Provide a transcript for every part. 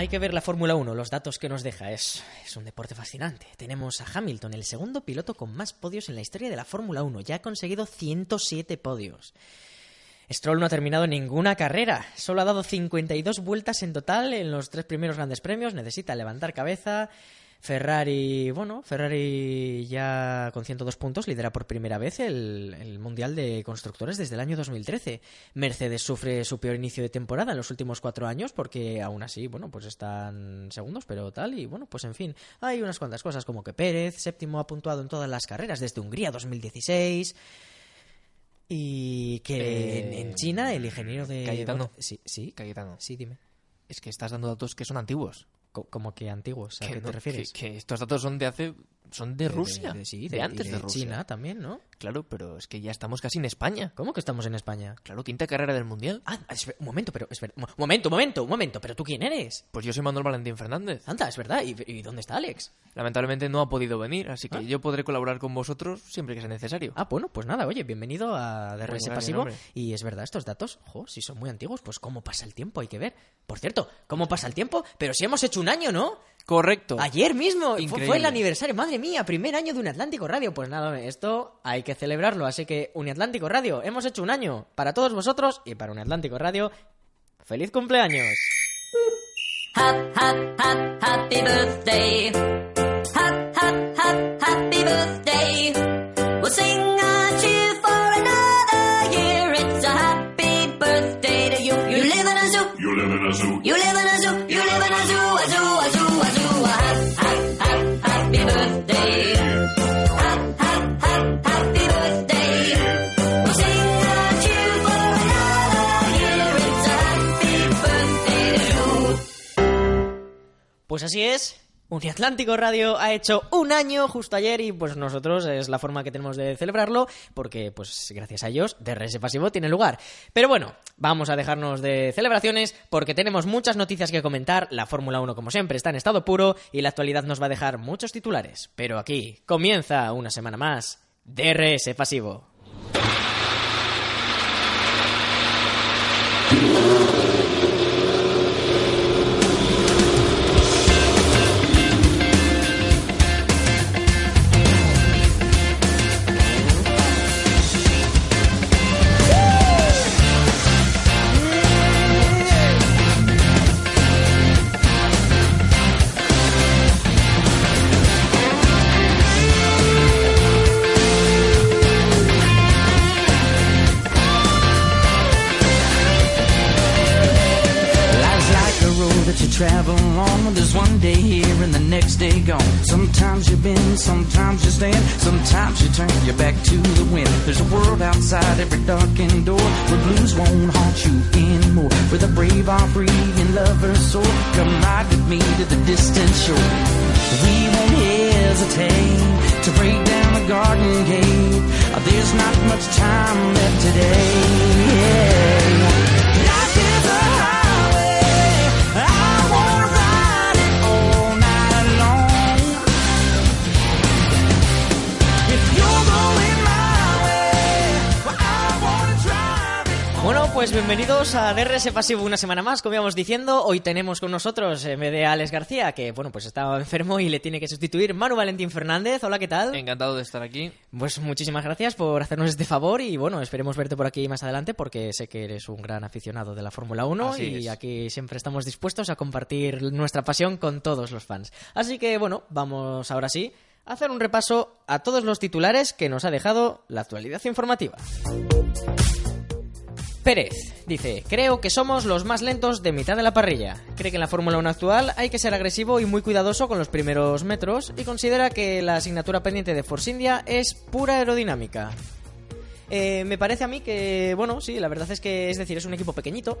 Hay que ver la Fórmula 1, los datos que nos deja. Es, un deporte fascinante. Tenemos a Hamilton, el segundo piloto con más podios en la historia de la Fórmula 1. Ya ha conseguido 107 podios. Stroll no ha terminado ninguna carrera. Solo ha dado 52 vueltas en total en los tres primeros grandes premios. Necesita levantar cabeza. Ferrari, bueno, Ferrari ya con 102 puntos lidera por primera vez el, el, Mundial de Constructores desde el año 2013. Mercedes sufre su peor inicio de temporada en los últimos cuatro años porque aún así, bueno, pues están segundos, pero tal, y bueno, pues en fin, hay unas cuantas cosas como que Pérez, séptimo ha puntuado en todas las carreras desde Hungría 2016. Y que Eh, en, en China el ingeniero de... Cayetano. Sí, sí, Cayetano. sí, dime. Es que estás dando datos que son antiguos. Co- Como que antiguos, ¿a qué te refieres? Que, que estos datos son de hace. Son de, Rusia. De, sí, de, antes de, Rusia. China también, ¿no? Claro, pero es que ya estamos casi en España. ¿Cómo que estamos en España? Claro, quinta carrera del mundial. Ah, espera, un momento, pero espera, un momento, un momento, un momento, pero tú quién eres? Pues yo soy Manuel Valentín Fernández. Anda, es verdad, ¿y, y dónde está Alex? Lamentablemente no ha podido venir, así que Ah. yo podré colaborar con vosotros siempre que sea necesario. Ah, bueno, pues nada, oye, bienvenido a DRS Pues Pasivo. Y es verdad, estos datos, jo, si son muy antiguos, pues cómo pasa el tiempo, hay que ver. Por cierto, ¿cómo pasa el tiempo? Pero si hemos hecho un año, ¿no? Correcto. Ayer mismo, fue- fue, Increíble. el aniversario, madre mía, primer año de Uniatlántico Radio. Pues nada, esto hay que celebrarlo. Así que Uniatlántico Radio, hemos hecho un año para todos vosotros y para Uniatlántico Radio. ¡Feliz cumpleaños! Pues así es. Uniatlántico Radio ha hecho un año justo ayer y pues nosotros es la forma que tenemos de celebrarlo porque pues gracias a ellos DRS Pasivo tiene lugar. Pero bueno, vamos a dejarnos de celebraciones porque tenemos muchas noticias que comentar, la Fórmula 1 como siempre está en estado puro y la actualidad nos va a dejar muchos titulares. Pero aquí comienza una semana más DRS Pasivo. Sometimes you bend, sometimes you stand, sometimes you turn your back to the wind. There's a world outside every darkened door where blues won't haunt you anymore. Where the brave are free and lovers soar. Come ride with me to the distant shore. We won't hesitate bienvenidos a DRS Pasivo una semana más, como íbamos diciendo. Hoy tenemos con nosotros, en vez de Alex García, que bueno, pues estaba enfermo y le tiene que sustituir, Manu Valentín Fernández. Hola, ¿qué tal? Encantado de estar aquí. Pues muchísimas gracias por hacernos este favor y bueno, esperemos verte por aquí más adelante porque sé que eres un gran aficionado de la Fórmula 1 Así y es. aquí siempre estamos dispuestos a compartir nuestra pasión con todos los fans. Así que bueno, vamos ahora sí a hacer un repaso a todos los titulares que nos ha dejado la actualidad informativa. Pérez dice, creo que somos los más lentos de mitad de la parrilla. Cree que en la Fórmula 1 actual hay que ser agresivo y muy cuidadoso con los primeros metros y considera que la asignatura pendiente de Force India es pura aerodinámica. Eh, me parece a mí que, bueno, sí, la verdad es que, es decir, es un equipo pequeñito.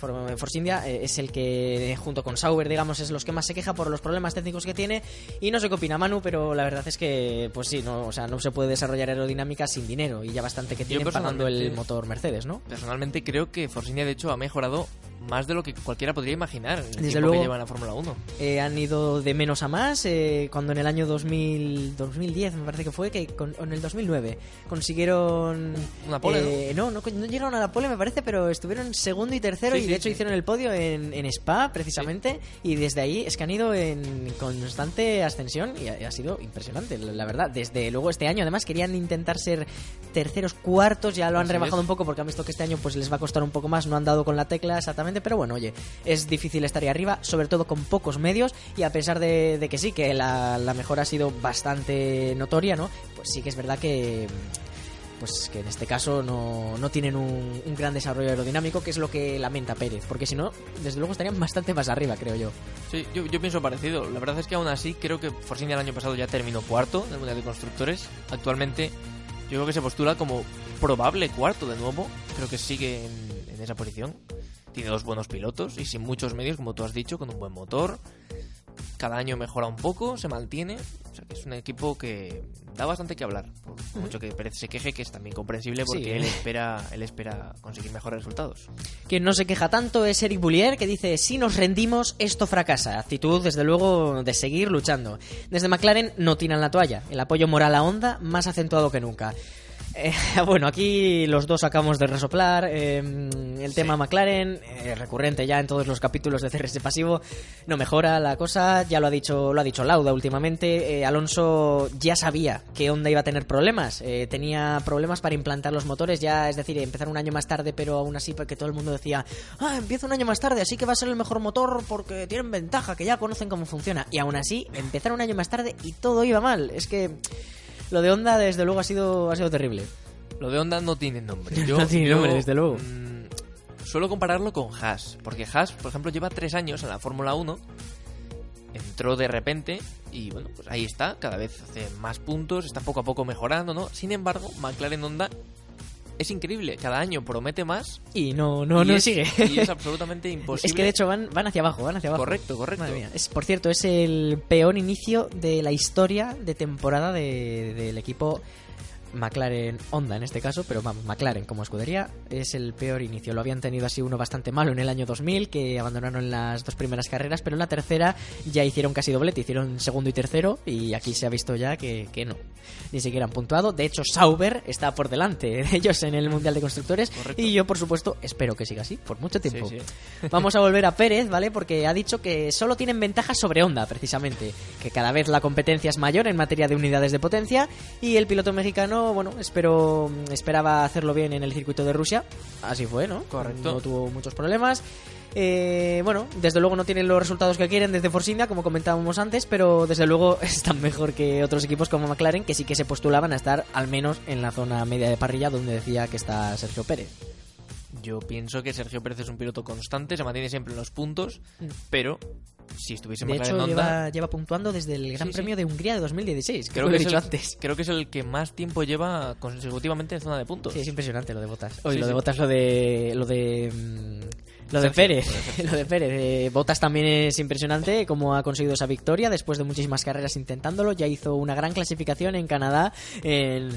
For- Force India eh, es el que, junto con Sauber, digamos, es los que más se queja por los problemas técnicos que tiene. Y no sé qué opina Manu, pero la verdad es que, pues sí, no, o sea, no se puede desarrollar aerodinámica sin dinero. Y ya bastante que tienen pagando el motor Mercedes, ¿no? Personalmente creo que Force India, de hecho, ha mejorado más de lo que cualquiera podría imaginar el Desde luego. que lleva en la Fórmula 1. Eh, han ido de menos a más eh, cuando en el año 2000, 2010 me parece que fue que con, en el 2009 consiguieron Una pole, eh, ¿no? No, no llegaron a la pole me parece pero estuvieron segundo y tercero Sí, y sí, de hecho sí. hicieron el podio en, en Spa precisamente y desde ahí es que han ido en constante ascensión y ha, ha sido impresionante la la verdad desde luego este año además querían intentar ser terceros cuartos ya lo han Así rebajado es. un poco porque han visto que este año pues les va a costar un poco más no han dado con la tecla exactamente pero bueno oye es difícil estar ahí arriba sobre todo con pocos medios y a pesar de, que sí que la, la mejora ha sido bastante notoria no pues sí que es verdad que pues que en este caso no, no tienen un, gran desarrollo aerodinámico que es lo que lamenta Pérez porque si no desde luego estarían bastante más arriba creo yo Sí, yo, pienso parecido. La verdad es que aún así creo que Force India el año pasado ya terminó cuarto en el Mundial de Constructores. Actualmente yo creo que se postula como probable cuarto de nuevo. Creo que sigue en esa posición. Tiene dos buenos pilotos y sin muchos medios, como tú has dicho, con un buen motor. Cada año mejora un poco, se mantiene. O sea que es un equipo que da bastante que hablar. Por mucho que Pérez se queje, que es también comprensible porque Sí. él espera él espera conseguir mejores resultados. Quien no se queja tanto es Eric Boulier, que dice, si nos rendimos, esto fracasa. Actitud, desde luego, de seguir luchando. Desde McLaren no tiran la toalla. El apoyo moral a Honda más acentuado que nunca. Eh, bueno, aquí los dos acabamos de resoplar. eh, el tema McLaren, eh, recurrente ya en todos los capítulos de CRS Pasivo, no mejora la cosa. Ya lo ha dicho, lo ha dicho Lauda últimamente. eh, Alonso ya sabía que Honda iba a tener problemas. eh, tenía problemas para implantar los motores, ya es decir, empezar un año más tarde, pero aún así porque todo el mundo decía, ah, empieza un año más tarde, así que va a ser el mejor motor porque tienen ventaja, que ya conocen cómo funciona. Y aún así, empezar un año más tarde y todo iba mal. Es que lo de Honda, desde luego, ha sido, ha sido terrible. Lo de Honda no tiene nombre. No tiene nombre, desde luego. mm, suelo compararlo con Haas, porque Haas, por ejemplo, lleva tres años en la Fórmula 1, entró de repente y bueno, pues ahí está, cada vez hace más puntos, está poco a poco mejorando, ¿no? Sin embargo, McLaren Honda es increíble, cada año promete más Y no, no, y no es, sigue. y es absolutamente imposible. Es que de hecho van, van hacia abajo, van hacia abajo. Correcto, correcto. Madre mía. Es, por cierto, es el peor inicio de la historia de temporada de- del equipo McLaren Honda en este caso, pero vamos, McLaren como escudería es el peor inicio. Lo habían tenido así uno bastante malo en el año 2000, que abandonaron las dos primeras carreras, pero en la tercera ya hicieron casi doblete, hicieron segundo y tercero, y aquí se ha visto ya que, que no, ni siquiera han puntuado. De hecho, Sauber está por delante de ellos en el Mundial de Constructores, Correcto. y yo, por supuesto, espero que siga así por mucho tiempo. Sí, Vamos a volver a Pérez, ¿vale? Porque ha dicho que solo tienen ventajas sobre Honda, precisamente. Que cada vez la competencia es mayor en materia de unidades de potencia. Y el piloto mexicano, bueno, espero, esperaba hacerlo bien en el circuito de Rusia. Así fue, ¿no? Correcto. No tuvo muchos problemas. Eh, bueno, desde luego no tienen los resultados que quieren desde Force India, como comentábamos antes, pero desde luego están mejor que otros equipos como McLaren, que sí que se postulaban a estar al menos en la zona media de parrilla, donde decía que está Sergio Pérez. Yo pienso que Sergio Pérez es un piloto constante, se mantiene siempre en los puntos, pero si estuviese Mm. De hecho, Honda, lleva, lleva puntuando desde el Gran Sí, sí. Premio de Hungría de 2016, creo que, lo he dicho el, antes. creo que es el que más tiempo lleva consecutivamente en zona de puntos. Sí, es impresionante lo de Botas. Oye, Sí, lo de. Botas, lo de. Lo de. mm, Lo de Sergio, Pérez, lo de Sergio. lo de Pérez. Eh, Botas también es impresionante cómo ha conseguido esa victoria después de muchísimas carreras intentándolo. Ya hizo una gran clasificación en Canadá en,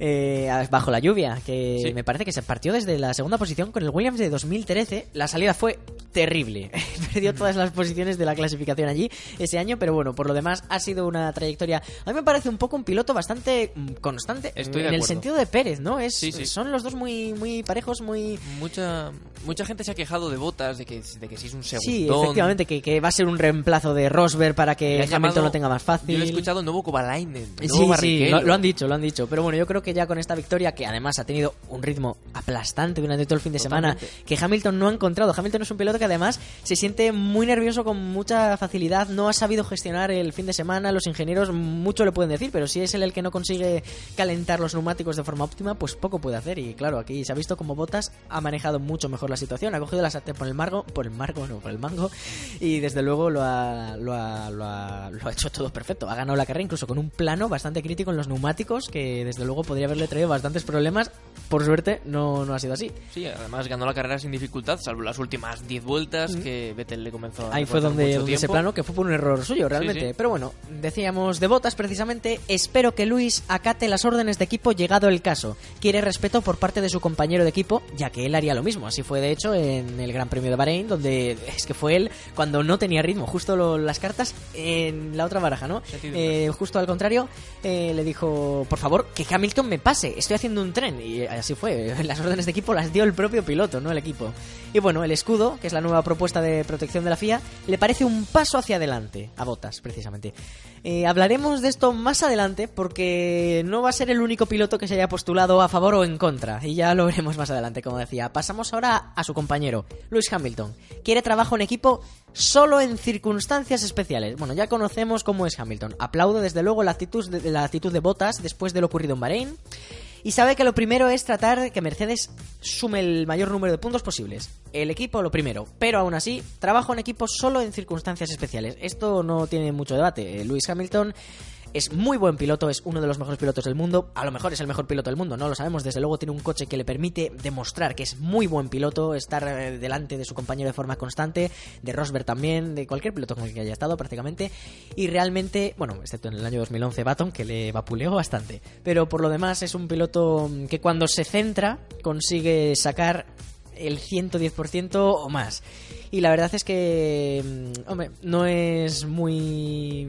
eh, bajo la lluvia, que Sí. me parece que se partió desde la segunda posición con el Williams de 2013. La salida fue terrible. Perdió todas las posiciones de la clasificación allí ese año, pero bueno, por lo demás ha sido una trayectoria. A mí me parece un poco un piloto bastante mm, constante Estoy en el sentido de Pérez, ¿no? Es, Sí, sí. Son los dos muy, muy parejos, muy. Mucha mucha gente se ha quejado de botas, de que, de que si es un segundo. Sí, efectivamente, que, que va a ser un reemplazo de Rosberg para que Hamilton lo tenga más fácil. Yo he escuchado el nuevo Kovalainen, el Sí, nuevo sí, lo, lo han dicho, lo han dicho. Pero bueno, yo creo que ya con esta victoria, que además ha tenido un ritmo aplastante durante todo el fin de semana, que Hamilton no ha encontrado. Hamilton es un piloto que además se siente muy nervioso con mucha facilidad, no ha sabido gestionar el fin de semana. Los ingenieros mucho le pueden decir, pero si es él el que no consigue calentar los neumáticos de forma óptima, pues poco puede hacer. Y claro, aquí se ha visto como Botas ha manejado mucho mejor la situación, ha cogido la sartén por el margo, por el margo, no, por el mango, y desde luego lo ha, lo ha, lo ha, lo ha hecho todo perfecto. Ha ganado la carrera incluso con un plano bastante crítico en los neumáticos, que desde luego podría haberle traído bastantes problemas. Por suerte, no, no ha sido así. Sí, además ganó la carrera sin dificultad, salvo las últimas 10 vueltas que Vettel le comenzó a Mm. Ahí fue donde, donde ese plano, que fue por un error suyo realmente. sí. Pero bueno, decíamos de botas precisamente, espero que Luis acate las órdenes de equipo llegado el caso. Quiere respeto por parte de su compañero de equipo, ya que él haría lo mismo. Así fue de hecho en el Gran Premio de Bahrein, donde es que fue él cuando no tenía ritmo, justo lo- las cartas en la otra baraja, ¿no? Eh, justo al contrario, eh, le dijo, por favor, que Hamilton me pase, estoy haciendo un tren. Y así fue, las órdenes de equipo las dio el propio piloto, no el equipo. Y bueno, el escudo, que es la nueva propuesta de protección de la FIA, le parece un paso hacia adelante, a Botas, precisamente. Eh, hablaremos de esto más adelante porque no va a ser el único piloto que se haya postulado a favor o en contra. Y ya lo veremos más adelante, como decía. Pasamos ahora a su compañero, Lewis Hamilton. Quiere trabajo en equipo solo en circunstancias especiales. Bueno, ya conocemos cómo es Hamilton. Aplaudo desde luego la actitud de, la actitud de Botas después de lo ocurrido en Bahrein. Y sabe que lo primero es tratar de que Mercedes sume el mayor número de puntos posibles. El equipo lo primero, pero aún así, trabajo en equipo solo en circunstancias especiales. Esto no tiene mucho debate. Eh, Lewis Hamilton es muy buen piloto, es uno de los mejores pilotos del mundo. A lo mejor es el mejor piloto del mundo, no lo sabemos. Desde luego tiene un coche que le permite demostrar que es muy buen piloto, estar eh, delante de su compañero de forma constante, de Rosberg también, de cualquier piloto con el que haya estado prácticamente. Y realmente, bueno, excepto en el año 2011 Baton, que le vapuleó bastante. Pero por lo demás es un piloto mm, que cuando se centra consigue sacar el 110% o más. Y la verdad es que, mm, hombre, no es muy...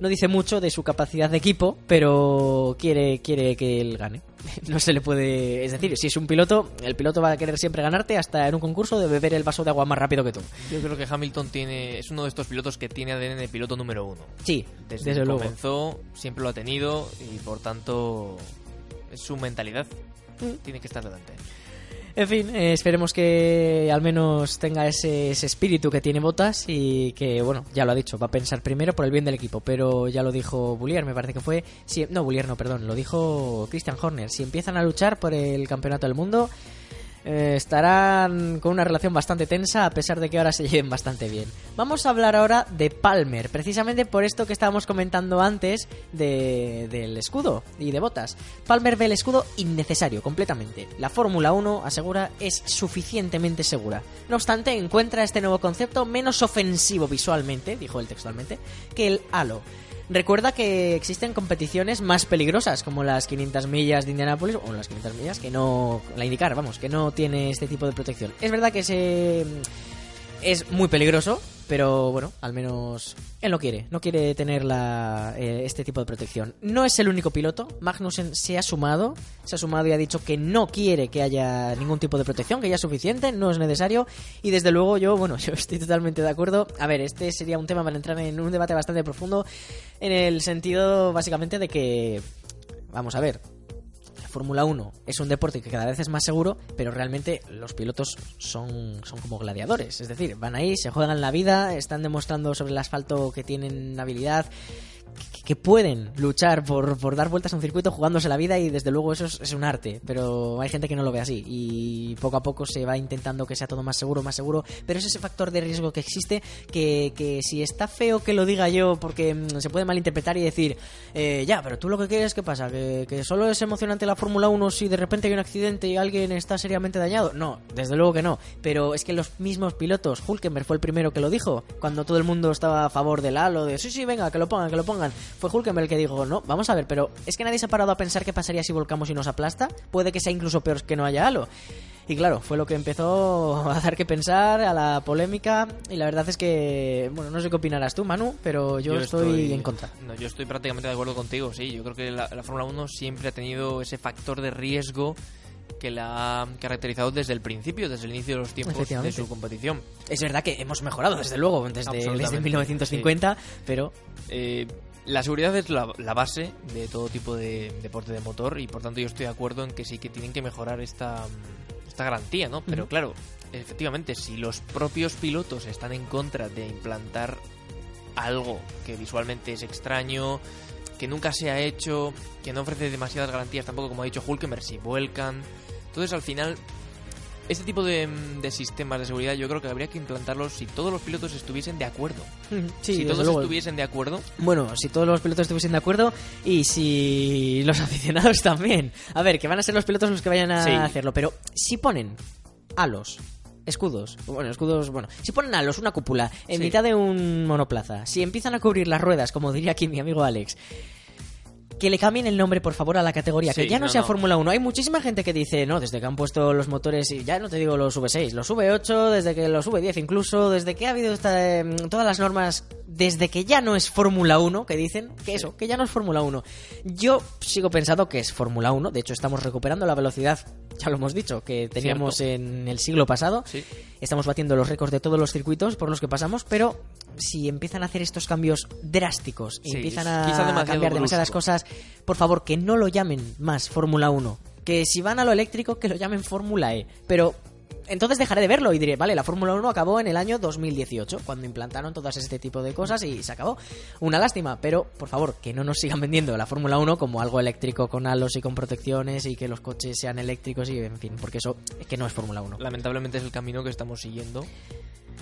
No dice mucho de su capacidad de equipo, pero quiere, quiere que él gane. No se le puede... Es decir, si es un piloto, el piloto va a querer siempre ganarte hasta en un concurso de beber el vaso de agua más rápido que tú. Yo creo que Hamilton tiene es uno de estos pilotos que tiene ADN de piloto número uno. Sí, Desde, desde que luego. comenzó, siempre lo ha tenido y por tanto es su mentalidad. Mm. Tiene que estar delante. En fin, eh, esperemos que al menos tenga ese, ese espíritu que tiene Botas y que, bueno, ya lo ha dicho, va a pensar primero por el bien del equipo, pero ya lo dijo Bullier, me parece que fue... Si, no, Bullier no, perdón, lo dijo Christian Horner. Si empiezan a luchar por el campeonato del mundo, eh, estarán con una relación bastante tensa a pesar de que ahora se lleven bastante bien. Vamos a hablar ahora de Palmer, precisamente por esto que estábamos comentando antes de- del escudo y de botas. Palmer ve el escudo innecesario completamente. La Fórmula 1 asegura es suficientemente segura. No obstante, encuentra este nuevo concepto menos ofensivo visualmente, dijo él textualmente, que el halo. Recuerda que existen competiciones más peligrosas, como las 500 millas de Indianápolis, o las 500 millas que no. La indicar, vamos, que no tiene este tipo de protección. Es verdad que se. Es muy peligroso, pero bueno, al menos él no quiere, no quiere tener la, eh, este tipo de protección. No es el único piloto, Magnussen se ha sumado, se ha sumado y ha dicho que no quiere que haya ningún tipo de protección, que ya es suficiente, no es necesario, y desde luego yo, bueno, yo estoy totalmente de acuerdo. A ver, este sería un tema para entrar en un debate bastante profundo, en el sentido básicamente de que, vamos a ver, Fórmula 1 es un deporte que cada vez es más seguro, pero realmente los pilotos son, son como gladiadores. Es decir, van ahí, se juegan la vida, están demostrando sobre el asfalto que tienen habilidad, que, pueden luchar por, dar vueltas a un circuito jugándose la vida y desde luego eso es, un arte, pero hay gente que no lo ve así y poco a poco se va intentando que sea todo más seguro, más seguro, pero es ese factor de riesgo que existe que, que si está feo que lo diga yo porque mm, se puede malinterpretar y decir, eh, ya, pero tú lo que quieres, ¿qué pasa? ¿Que, que solo es emocionante la Fórmula 1 si de repente hay un accidente y alguien está seriamente dañado? No, desde luego que no, pero es que los mismos pilotos, Hulkenberg fue el primero que lo dijo, cuando todo el mundo estaba a favor del halo, de sí, sí, venga, que lo pongan, que lo pongan, fue Hulkenberg el que dijo, no, vamos a ver, pero es que nadie se ha parado a pensar qué pasaría si volcamos y nos aplasta, puede que sea incluso peor que no haya halo. Y claro, fue lo que empezó a dar que pensar, a la polémica, y la verdad es que, bueno, no sé qué opinarás tú, Manu, pero yo, estoy, en contra. No, yo estoy prácticamente de acuerdo contigo, sí. Yo creo que la, la Fórmula 1 siempre ha tenido ese factor de riesgo que la ha caracterizado desde el principio, desde el inicio de los tiempos de su competición. Es verdad que hemos mejorado, desde luego, desde, desde 1950, pero Eh, la seguridad es la, la base de todo tipo de deporte de motor y por tanto yo estoy de acuerdo en que sí que tienen que mejorar esta, esta garantía, ¿no? Pero claro, efectivamente, si los propios pilotos están en contra de implantar algo que visualmente es extraño, que nunca se ha hecho, que no ofrece demasiadas garantías tampoco, como ha dicho Hulkenberg, si vuelcan. Entonces al final, este tipo de, de sistemas de seguridad yo creo que habría que implantarlos si todos los pilotos estuviesen de acuerdo. sí, si todos luego. estuviesen de acuerdo, Bueno, si todos los pilotos estuviesen de acuerdo y si los aficionados también. A ver, que van a ser los pilotos los que vayan a Sí. hacerlo, pero si ponen halos, escudos, bueno, escudos, bueno, si ponen halos, una cúpula, en Sí. mitad de un monoplaza, si empiezan a cubrir las ruedas, como diría aquí mi amigo Alex, que le cambien el nombre, por favor, a la categoría, que ya no, no, sea no. Fórmula 1. Hay muchísima gente que dice, no, desde que han puesto los motores, y ya no te digo los V6, los V8, desde que los V10 incluso, desde que ha habido esta, em, todas las normas, desde que ya no es Fórmula 1, que dicen que eso, que ya no es Fórmula 1. Yo sigo pensando que es Fórmula 1, de hecho estamos recuperando la velocidad, ya lo hemos dicho, que teníamos en el siglo pasado. Sí. Estamos batiendo los récords de todos los circuitos por los que pasamos, pero si empiezan a hacer estos cambios drásticos y Sí, empiezan a demasiado cambiar demasiadas brusco. cosas, por favor, que no lo llamen más Fórmula 1. Que si van a lo eléctrico, que lo llamen Fórmula E. Pero entonces dejaré de verlo y diré, vale, la Fórmula 1 acabó en el año 2018, cuando implantaron todas este tipo de cosas y se acabó. Una lástima, pero por favor, que no nos sigan vendiendo la Fórmula 1 como algo eléctrico con halos y con protecciones y que los coches sean eléctricos y en fin, porque eso es que no es Fórmula 1. Lamentablemente es el camino que estamos siguiendo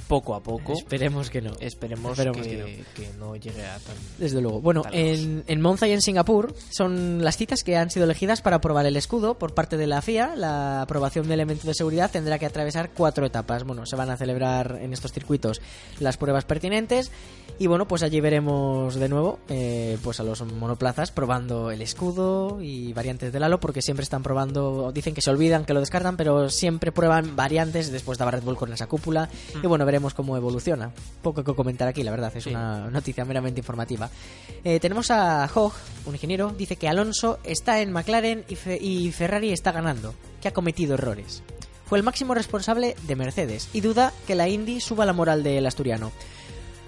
poco a poco. Esperemos que no. Esperemos, Esperemos que, que que no llegue a tan... Desde luego. Bueno, en, en Monza y en Singapur son las citas que han sido elegidas para aprobar el escudo por parte de la FIA. La aprobación de elementos de seguridad tendrá que atravesar cuatro etapas. Bueno, se van a celebrar en estos circuitos las pruebas pertinentes y bueno, pues allí veremos de nuevo eh, pues a los monoplazas probando el escudo y variantes del halo porque siempre están probando, dicen que se olvidan, que lo descartan, pero siempre prueban variantes. Después daba Red Bull con esa cúpula y bueno, veremos cómo evoluciona. Poco que comentar aquí, la verdad, es Sí. una noticia meramente informativa. Eh, tenemos a Hogg, un ingeniero, dice que Alonso está en McLaren y, Fe- y Ferrari está ganando, que ha cometido errores. Fue el máximo responsable de Mercedes y duda que la Indy suba la moral del asturiano.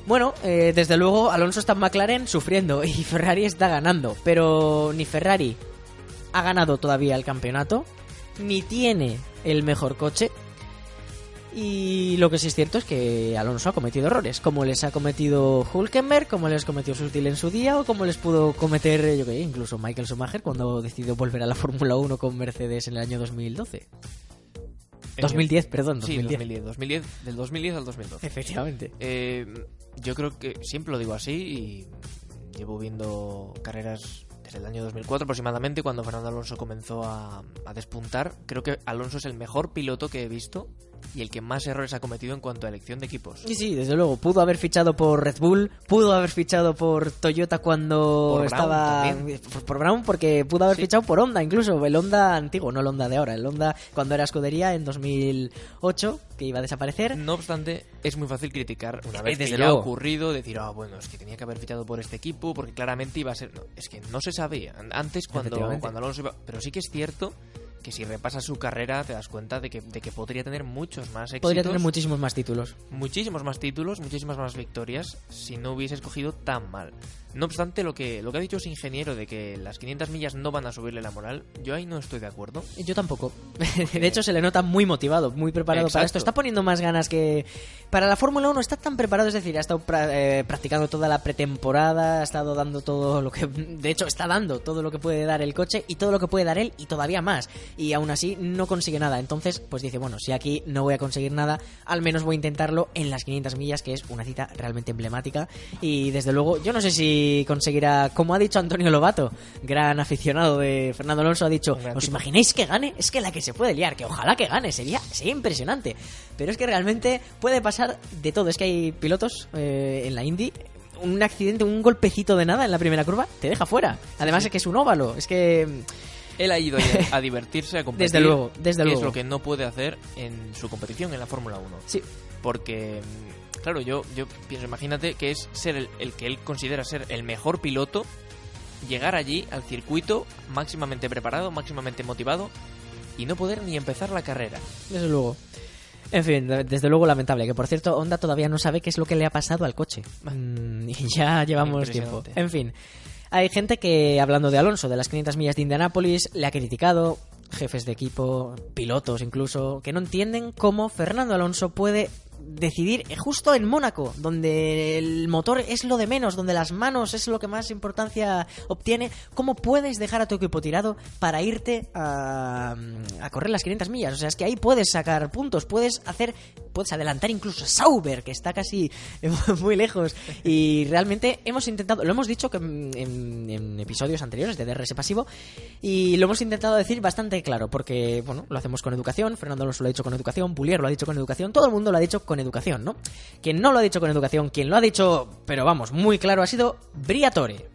Bueno, eh, desde luego Alonso está en McLaren sufriendo y Ferrari está ganando, pero ni Ferrari ha ganado todavía el campeonato, ni tiene el mejor coche. Y lo que sí es cierto es que Alonso ha cometido errores, como les ha cometido Hulkenberg, como les cometió Sutil en su día, o como les pudo cometer, yo que incluso Michael Schumacher cuando decidió volver a la Fórmula 1 con Mercedes en el año 2012. 2010, perdón, Sí, 2010. 2010. 2010. Del 2010 al 2012. Efectivamente. Eh, yo creo que siempre lo digo así y llevo viendo carreras desde el año 2004 aproximadamente cuando Fernando Alonso comenzó a, a despuntar. Creo que Alonso es el mejor piloto que he visto y el que más errores ha cometido en cuanto a elección de equipos. Sí, sí, desde luego. Pudo haber fichado por Red Bull, pudo haber fichado por Toyota cuando Por Brown estaba. también. Por, por Brown, porque pudo haber Sí. fichado por Honda, incluso. El Honda antiguo, no el Honda de ahora. El Honda cuando era escudería en 2008, que iba a desaparecer. No obstante, es muy fácil criticar una vez desde que ya ha ocurrido, decir, ah, bueno, es que tenía que haber fichado por este equipo porque claramente iba a ser... No, es que no se sabía. Antes cuando, cuando Alonso iba... Pero sí que es cierto que si repasas su carrera te das cuenta de que, de que podría tener muchos más éxitos. Podría tener muchísimos más títulos. muchísimos más títulos, muchísimas más victorias si no hubiese escogido tan mal. No obstante, lo que, lo que ha dicho ese ingeniero de que las 500 millas no van a subirle la moral, yo ahí no estoy de acuerdo. Yo tampoco. De hecho, se le nota muy motivado, muy preparado para esto. Está poniendo más ganas que. Para la Fórmula 1 está tan preparado, es decir, ha estado eh, practicando toda la pretemporada, ha estado dando todo lo que. De hecho, está dando todo lo que puede dar el coche y todo lo que puede dar él y todavía más. Y aún así no consigue nada. Entonces, pues dice, bueno, si aquí no voy a conseguir nada, al menos voy a intentarlo en las 500 millas, que es una cita realmente emblemática. Y desde luego, yo no sé si conseguirá, como ha dicho Antonio Lobato, gran aficionado de Fernando Alonso, ha dicho, ¿os imagináis que gane? Es que la que se puede liar, que ojalá que gane, sería, sería impresionante. Pero es que realmente puede pasar de todo. Es que hay pilotos eh, en la Indy. Un accidente, un golpecito de nada en la primera curva te deja fuera. Además es que es un óvalo. Es que Él ha ido a divertirse, a competir. Desde luego, desde que luego. es lo que no puede hacer en su competición en la Fórmula 1. sí, Porque, mm, claro, yo, yo pienso, imagínate que es ser el, el que él considera ser el mejor piloto, llegar allí al circuito máximamente preparado, máximamente motivado y no poder ni empezar la carrera. desde luego. En fin, de- desde luego lamentable. Que por cierto, Honda todavía no sabe qué es lo que le ha pasado al coche. Mm, y ya llevamos tiempo. En fin, hay gente que, hablando de Alonso, de las 500 millas de Indianápolis, le ha criticado, jefes de equipo, pilotos incluso, que no entienden cómo Fernando Alonso puede decidir justo en Mónaco, donde el motor es lo de menos, donde las manos es lo que más importancia obtiene, ¿cómo puedes dejar a tu equipo tirado para irte a, a correr las 500 millas? O sea, es que ahí puedes sacar puntos, puedes hacer, puedes adelantar incluso Sauber, que está casi muy lejos. Y realmente hemos intentado, lo hemos dicho que en episodios anteriores de DRS pasivo, y lo hemos intentado decir bastante claro, porque, bueno, lo hacemos con educación, Fernando Alonso lo ha dicho con educación, Pulier lo ha dicho con educación, todo el mundo lo ha dicho con educación, ¿no? Quien no lo ha dicho con educación, quien lo ha dicho, pero vamos, muy claro, ha sido Briatore.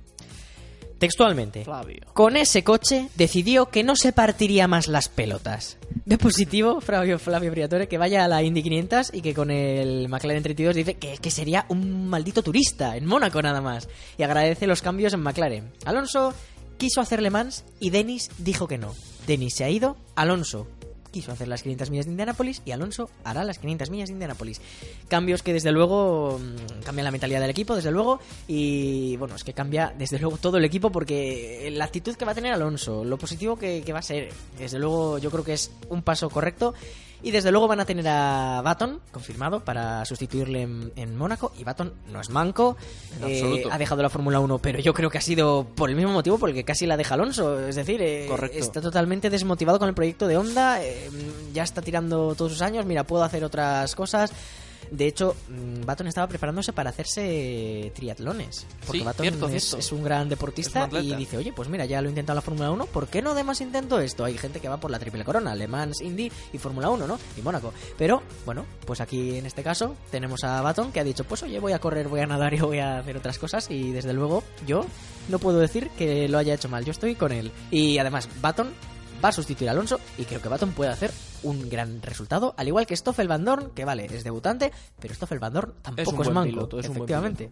Textualmente. Flavio. Con ese coche decidió que no se partiría más las pelotas. De positivo, Flavio, Flavio Briatore, que vaya a la Indy 500 y que con el McLaren 32 dice que, que sería un maldito turista en Mónaco nada más. Y agradece los cambios en McLaren. Alonso quiso hacer Le Mans y Dennis dijo que no. Dennis se ha ido, Alonso quiso hacer las 500 millas de Indianápolis y Alonso hará las 500 millas de Indianápolis. Cambios que desde luego mm, cambian la mentalidad del equipo, desde luego, y bueno, es que cambia desde luego todo el equipo porque la actitud que va a tener Alonso, lo positivo que, que va a ser, desde luego yo creo que es un paso correcto. Y desde luego van a tener a Baton confirmado para sustituirle en, en Mónaco. Y Baton no es manco, En eh, ha dejado la Fórmula 1, pero yo creo que ha sido por el mismo motivo por el que casi la deja Alonso. Es decir, eh, está totalmente desmotivado con el proyecto de Honda. eh, ya está tirando todos sus años. Mira, puedo hacer otras cosas. De hecho, mm, Baton estaba preparándose para hacerse triatlones. Porque Sí, Baton cierto, es, cierto. es un gran deportista un y dice, oye, pues mira, ya lo he intentado en la Fórmula 1, ¿por qué no demás intento esto? Hay gente que va por la triple corona, Le Mans, Indy y Fórmula 1, ¿no? Y Mónaco. Pero, bueno, pues aquí en este caso tenemos a Baton que ha dicho, pues oye, voy a correr, voy a nadar y voy a hacer otras cosas y desde luego yo no puedo decir que lo haya hecho mal, yo estoy con él. Y además, Baton va a sustituir a Alonso y creo que Baton puede hacer un gran resultado, al igual que Stoffel Van Dorn, que vale, es debutante, pero Stoffel Van Dorn tampoco es, buen manco, piloto, es un buen efectivamente.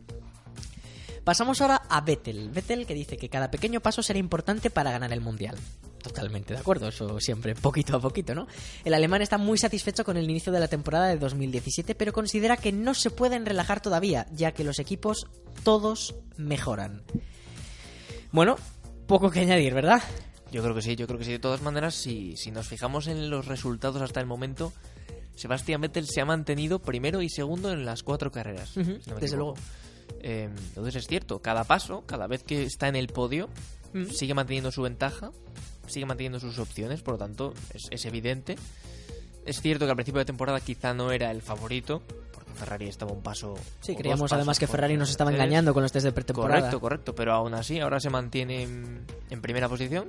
Pasamos ahora a Vettel. Vettel que dice que cada pequeño paso será importante para ganar el mundial. Totalmente de acuerdo, eso siempre, poquito a poquito, ¿no? El alemán está muy satisfecho con el inicio de la temporada de 2017, pero considera que no se pueden relajar todavía, ya que los equipos todos mejoran. Bueno, poco que añadir, ¿verdad? Yo creo que sí, yo creo que sí. De todas maneras, si, si nos fijamos en los resultados hasta el momento, Sebastián Vettel se ha mantenido primero y segundo en las cuatro carreras. Si no desde equivoco. Eh, entonces es cierto, cada paso, cada vez que está en el podio, sigue manteniendo su ventaja, sigue manteniendo sus opciones, por lo tanto es, es evidente. Es cierto que al principio de temporada quizá no era el favorito, porque Ferrari estaba un paso. Sí, creíamos además que Ferrari nos estaba engañando con los test de pretemporada. Correcto, correcto, pero aún así ahora se mantiene en, en primera posición.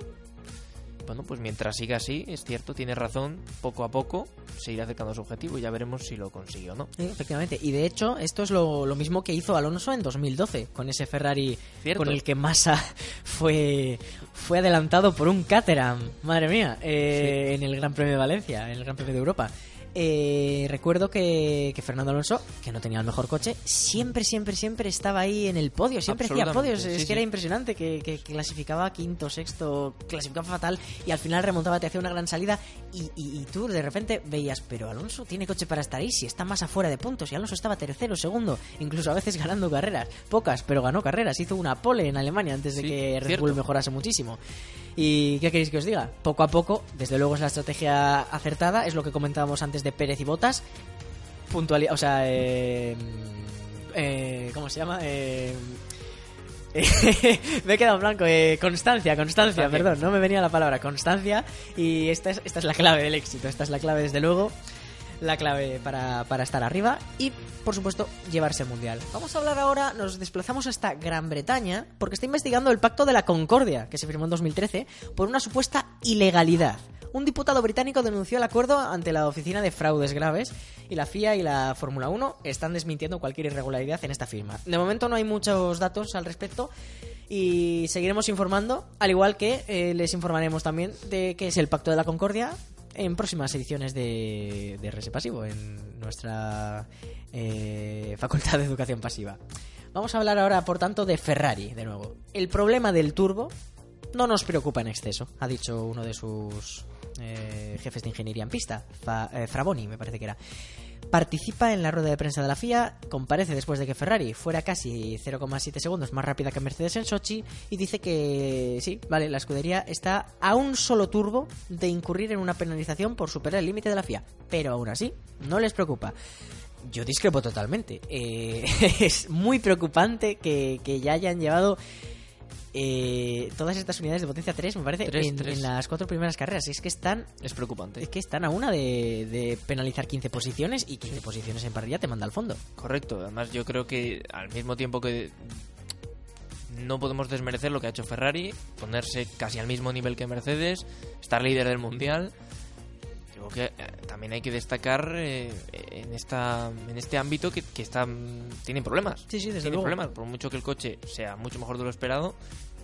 Bueno, pues mientras siga así, es cierto, tiene razón, poco a poco se irá acercando a su objetivo y ya veremos si lo consigue o no. Sí, efectivamente. Y de hecho, esto es lo, lo mismo que hizo Alonso en 2012, con ese Ferrari Cierto. con el que Massa fue, fue adelantado por un Caterham. Madre mía, eh, en el Gran Premio de Valencia, en el Gran Premio de Europa. Eh, recuerdo que, que Fernando Alonso, que no tenía el mejor coche, siempre, siempre, siempre estaba ahí en el podio, siempre hacía podios. es sí, que era impresionante que, que clasificaba quinto, sexto, clasificaba fatal y al final remontaba, te hacía una gran salida y, y- y tú de repente veías, pero Alonso tiene coche para estar ahí, si está más afuera de puntos y Alonso estaba tercero, segundo, incluso a veces ganando carreras, pocas, pero ganó carreras, hizo una pole en Alemania antes de Sí, que Red. Bull mejorase muchísimo. ¿Y qué queréis que os diga? Poco a poco, desde luego es la estrategia acertada, es lo que comentábamos antes de Pérez y Botas, puntualidad, o sea, eh, eh, ¿cómo se llama? Eh, me he quedado en blanco. eh, constancia, constancia, Constancia. perdón, no me venía la palabra. Constancia. Y esta es, esta es la clave del éxito. Esta es la clave, desde luego. La clave para, para estar arriba. Y, por supuesto, llevarse el mundial. Vamos a hablar ahora. Nos desplazamos hasta Gran Bretaña. Porque está investigando el Pacto de la Concordia, que se firmó en 2013, por una supuesta ilegalidad. Un diputado británico denunció el acuerdo ante la Oficina de Fraudes Graves y la FIA y la Fórmula 1 están desmintiendo cualquier irregularidad en esta firma. De momento no hay muchos datos al respecto y seguiremos informando, al igual que eh, les informaremos también de qué es el Pacto de la Concordia en próximas ediciones de, de Pasivo, en nuestra eh, Facultad de Educación Pasiva. Vamos a hablar ahora, por tanto, de Ferrari, de nuevo. El problema del turbo no nos preocupa en exceso, ha dicho uno de sus eh, jefes de ingeniería en pista, Fa- eh, Fraboni, me parece que era. Participa en la rueda de prensa de la FIA, comparece después de que Ferrari fuera casi 0,7 segundos más rápida que Mercedes en Sochi y dice que sí, vale, la escudería está a un solo turbo de incurrir en una penalización por superar el límite de la FIA, pero aún así no les preocupa. Yo discrepo totalmente. Eh, es muy preocupante que, que ya hayan llevado eh, todas estas unidades de potencia 3, me parece, en, las cuatro primeras carreras. Es que están Es preocupante. es que están a una de, de penalizar 15 posiciones y 15 posiciones en parrilla te manda al fondo. Correcto, además yo creo que al mismo tiempo que no podemos desmerecer lo que ha hecho Ferrari, ponerse casi al mismo nivel que Mercedes, estar líder del mundial. Creo que eh, también hay que destacar eh, en esta en este ámbito que, que están tienen problemas. Sí, sí, desde tienen luego. problemas, por mucho que el coche sea mucho mejor de lo esperado.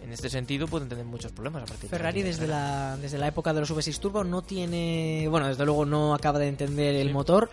en este sentido pueden tener muchos problemas a partir de Ferrari la desde la, desde la época de los V6 Turbo no tiene, bueno, desde luego no acaba de entender el motor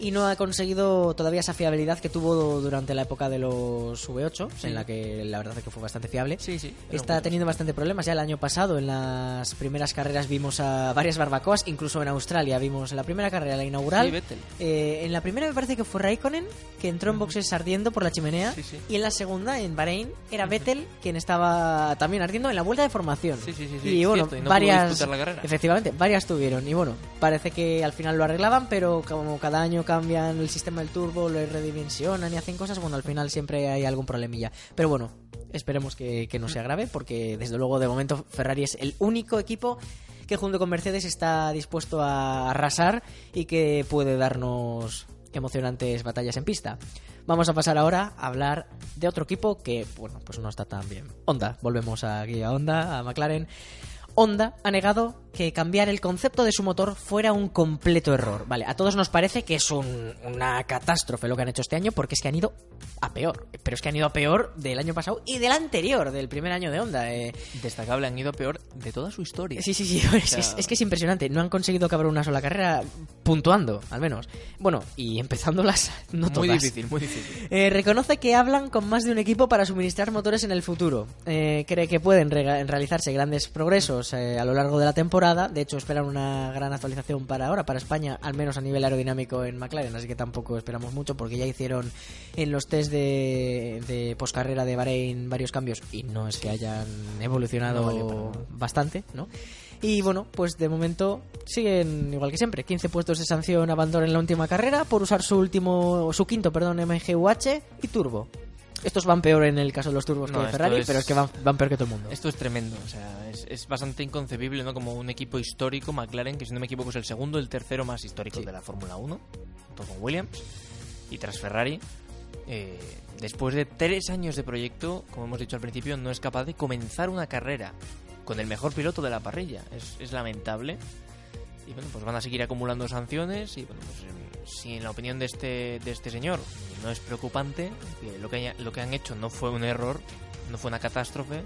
y no ha conseguido todavía esa fiabilidad que tuvo durante la época de los V8, en la que la verdad es que fue bastante fiable. Sí, sí. Está teniendo bastante problemas. Ya el año pasado, en las primeras carreras, vimos a varias barbacoas. Incluso en Australia vimos en la primera carrera, la inaugural. Sí. Eh, en la primera me parece que fue Raikkonen, que entró en boxes ardiendo por la chimenea. Sí, sí. Y en la segunda, en Bahrein, era Vettel quien estaba también ardiendo en la vuelta de formación. Sí, sí, sí, sí, Y bueno, y no varias. disputar la carrera. Efectivamente, varias tuvieron. Y bueno, parece que al final lo arreglaban, pero como cada año cambian el sistema del turbo, lo redimensionan y hacen cosas, bueno, al final siempre hay algún problemilla. Pero bueno, esperemos que, que no sea grave, porque desde luego de momento Ferrari es el único equipo que junto con Mercedes está dispuesto a arrasar y que puede darnos emocionantes batallas en pista. Vamos a pasar ahora a hablar de otro equipo que, bueno, pues no está tan bien. Honda, volvemos aquí a Honda, a McLaren. Honda ha negado que cambiar el concepto de su motor fuera un completo error. Vale, a todos nos parece que es un- una catástrofe lo que han hecho este año porque es que han ido a peor. Pero es que han ido a peor del año pasado y del anterior, del primer año de Honda. eh. Destacable, han ido peor de toda su historia. Sí, sí, sí, es, es- es que es impresionante. No han conseguido acabar una sola carrera puntuando, al menos. Bueno, y empezándolas, no muy todas. difícil, muy difícil. Eh, reconoce que hablan con más de un equipo para suministrar motores en el futuro. Eh, cree que pueden realizarse grandes progresos a lo largo de la temporada. De hecho, esperan una gran actualización para ahora, para España, al menos a nivel aerodinamico en McLaren. Así que tampoco esperamos mucho porque ya hicieron en los test de, de poscarrera de Bahrein varios cambios y no es que hayan evolucionado No bastante, ¿no? Y bueno, pues de momento siguen igual que siempre. 15 puestos de sanción a Van Dorn en la última carrera por usar su último, su quinto, perdón, MGUH y turbo. Estos van peor en el caso de los turbos No, que de Ferrari, es- pero es que van, van peor que todo el mundo. Esto es tremendo, o sea, es, es bastante inconcebible, ¿no? Como un equipo histórico, McLaren, que si no me equivoco es el segundo, el tercero más histórico de la Fórmula 1, junto con Williams, y tras Ferrari, eh, después de tres años de proyecto, como hemos dicho al principio, no es capaz de comenzar una carrera con el mejor piloto de la parrilla. Es, lamentable. Y bueno, pues van a seguir acumulando sanciones y bueno, pues em, si en la opinión de este, de este señor no es preocupante, lo que, haya- lo que han hecho no fue un error, no fue una catástrofe,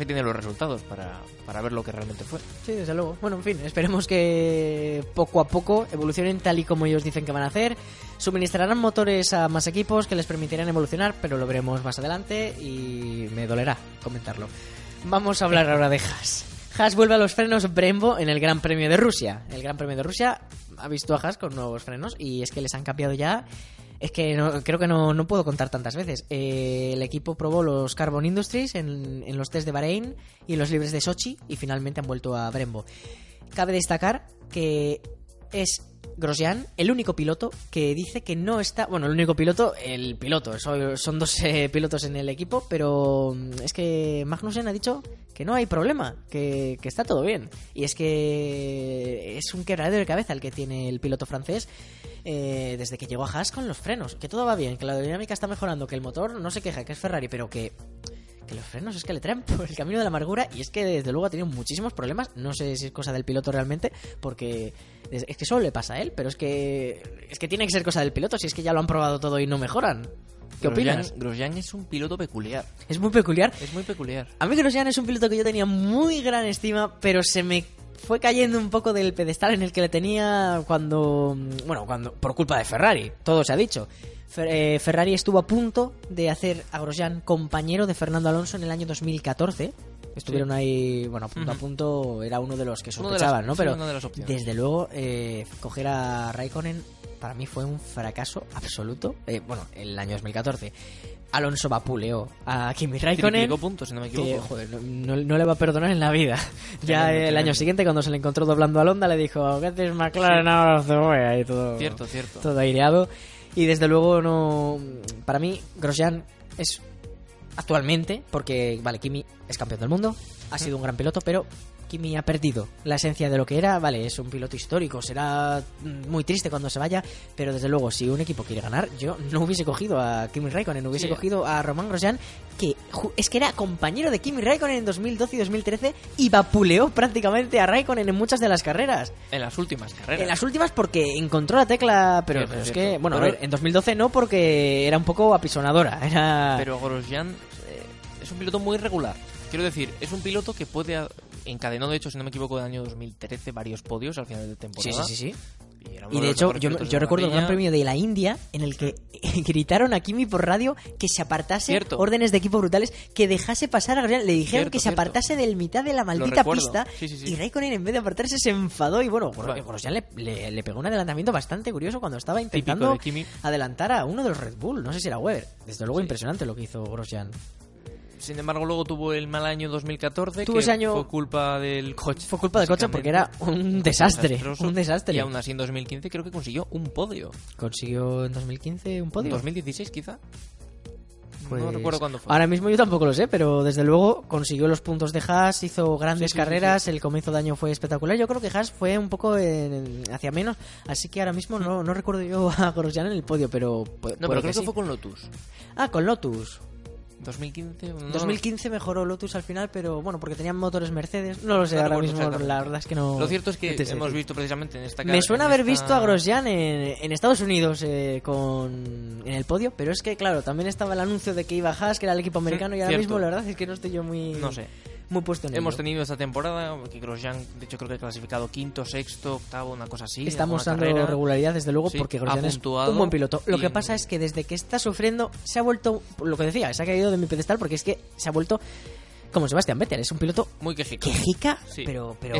ahí tienen los resultados para, para ver lo que realmente fue. Sí, desde luego. Bueno, en fin, esperemos que poco a poco evolucionen tal y como ellos dicen que van a hacer. Suministrarán motores a más equipos que les permitirán evolucionar, pero lo veremos más adelante y me dolerá comentarlo. Vamos a hablar ahora de Haas. Haas vuelve a los frenos Brembo en el Gran Premio de Rusia. El Gran Premio de Rusia ha visto a Haas con nuevos frenos y es que les han cambiado ya. Es que no- creo que no, no puedo contar tantas veces. Eh, el equipo probó los Carbon Industries en, en los test de Bahrein y en los libres de Sochi y finalmente han vuelto a Brembo. Cabe destacar que es Grosjean el único piloto que dice que no está. Bueno, el único piloto, el piloto. Son, son dos eh, pilotos en el equipo, pero mm, es que Magnussen ha dicho que no hay problema, que, que está todo bien. Y es que es un quebradero de cabeza el que tiene el piloto francés eh, desde que llegó a Haas con los frenos. Que todo va bien, que la aerodinámica está mejorando, que el motor no se queja, que es Ferrari, pero que que los frenos es que le traen por el camino de la amargura y es que desde luego ha tenido muchísimos problemas. No sé si es cosa del piloto realmente, porque es que solo le pasa a él, pero es que es que tiene que ser cosa del piloto si es que ya lo han probado todo y no mejoran. ¿Qué opinas? Grosjean es un piloto peculiar. Es muy peculiar. Es muy peculiar. A mí Grosjean es un piloto que yo tenía muy gran estima, pero se me fue cayendo un poco del pedestal en el que le tenía cuando, bueno, cuando por culpa de Ferrari, todo se ha dicho. Fer- eh, Ferrari estuvo a punto de hacer a Grosjean compañero de Fernando Alonso en el año 2014. Estuvieron ahí, bueno, a punto a punto, era uno de los que sospechaban, ¿no? Pero de desde luego, eh, coger a Raikkonen para mí fue un fracaso absoluto. Eh, bueno, el año 2014. Alonso vapuleó a Kimi Raikkonen. Puntos, si no me Que, equivoco. joder, no, no- le va a perdonar en la vida. ya el año siguiente, cuando se le encontró doblando a Honda, le dijo: ¿Qué haces, McLaren? Ahora cebolla", y todo. Cierto, cierto. Todo aireado. Y desde luego, no. Para mí, Grosjean es actualmente, porque, vale, Kimi es campeón del mundo, ha sido un gran piloto, pero Kimi ha perdido la esencia de lo que era. Vale, es un piloto histórico, será mm, muy triste cuando se vaya, pero desde luego, si un equipo quiere ganar, yo no hubiese cogido a Kimi Raikkonen, hubiese Sí. cogido a Román Grosjean, que es que era compañero de Kimi Raikkonen en 2012 y 2013 y vapuleó prácticamente a Raikkonen en muchas de las carreras. En las últimas carreras. En las últimas porque encontró la tecla, pero, es que, bueno, a ver, en 2012 no porque era un poco apisonadora, era... Pero Grosjean eh, es un piloto muy regular. Quiero decir, es un piloto que puede. Encadenó, de hecho, si no me equivoco, en el año 2013 varios podios al final de Sí, temporada. sí, sí, sí. Y, uno Y de hecho, yo, recuerdo el Gran. Premio de la India en el que gritaron a Kimi por radio que se apartase, Cierto. órdenes de equipo brutales, que dejase pasar a Grosjean. Le dijeron Cierto, que se cierto. apartase del mitad de la maldita pista. Sí, sí, sí. Y Raikkonen, en vez de apartarse, se enfadó. Y bueno. Grosjean le, le- le pegó un adelantamiento bastante curioso cuando estaba intentando adelantar a uno de los Red Bull. No sé si era Weber. Desde luego, impresionante lo que hizo Grosjean. Sin embargo, luego tuvo el mal año 2014. Tuvo que ese año- Fue culpa del coche. Fue culpa del coche porque era un desastre. Un desastre. Y aún así en 2015 creo que consiguió un podio. Consiguió en 2015 un podio. 2016 quizá. Pues, no recuerdo cuándo fue. Ahora mismo yo tampoco lo sé, pero desde luego consiguió los puntos de Haas, hizo grandes Sí, sí, sí, carreras, el comienzo de año fue espectacular. Yo creo que Haas fue un poco en- hacia menos, así que ahora mismo no, no recuerdo yo a Grosjean en el podio, pero no, pero creo que, fue con Lotus. Ah, con Lotus. 2015. no- 2015 mejoró Lotus al final, pero bueno, porque tenían motores Mercedes. No lo sé, ahora mismo la verdad es que no... Lo cierto es que hemos visto precisamente en esta Me suena en haber esta- visto a Grosjean en, en Estados Unidos eh, con en el podio, pero es que claro, también estaba el anuncio de que iba Haas, que era el equipo americano, y ahora cierto. mismo la verdad es que no estoy yo muy No sé. Muy puesto en Hemos ello. tenido esta temporada que Grosjean, de hecho, creo que ha clasificado quinto, sexto, octavo, una cosa así. Alguna mostrando carrera. regularidad, desde luego, Sí, porque Grosjean es un buen piloto. Lo que pasa es que desde que está sufriendo, se ha vuelto, lo que decía, se ha caído de mi pedestal porque es que se ha vuelto como Sebastián Vettel. Es un piloto Muy quejica, Sí, pero, pero,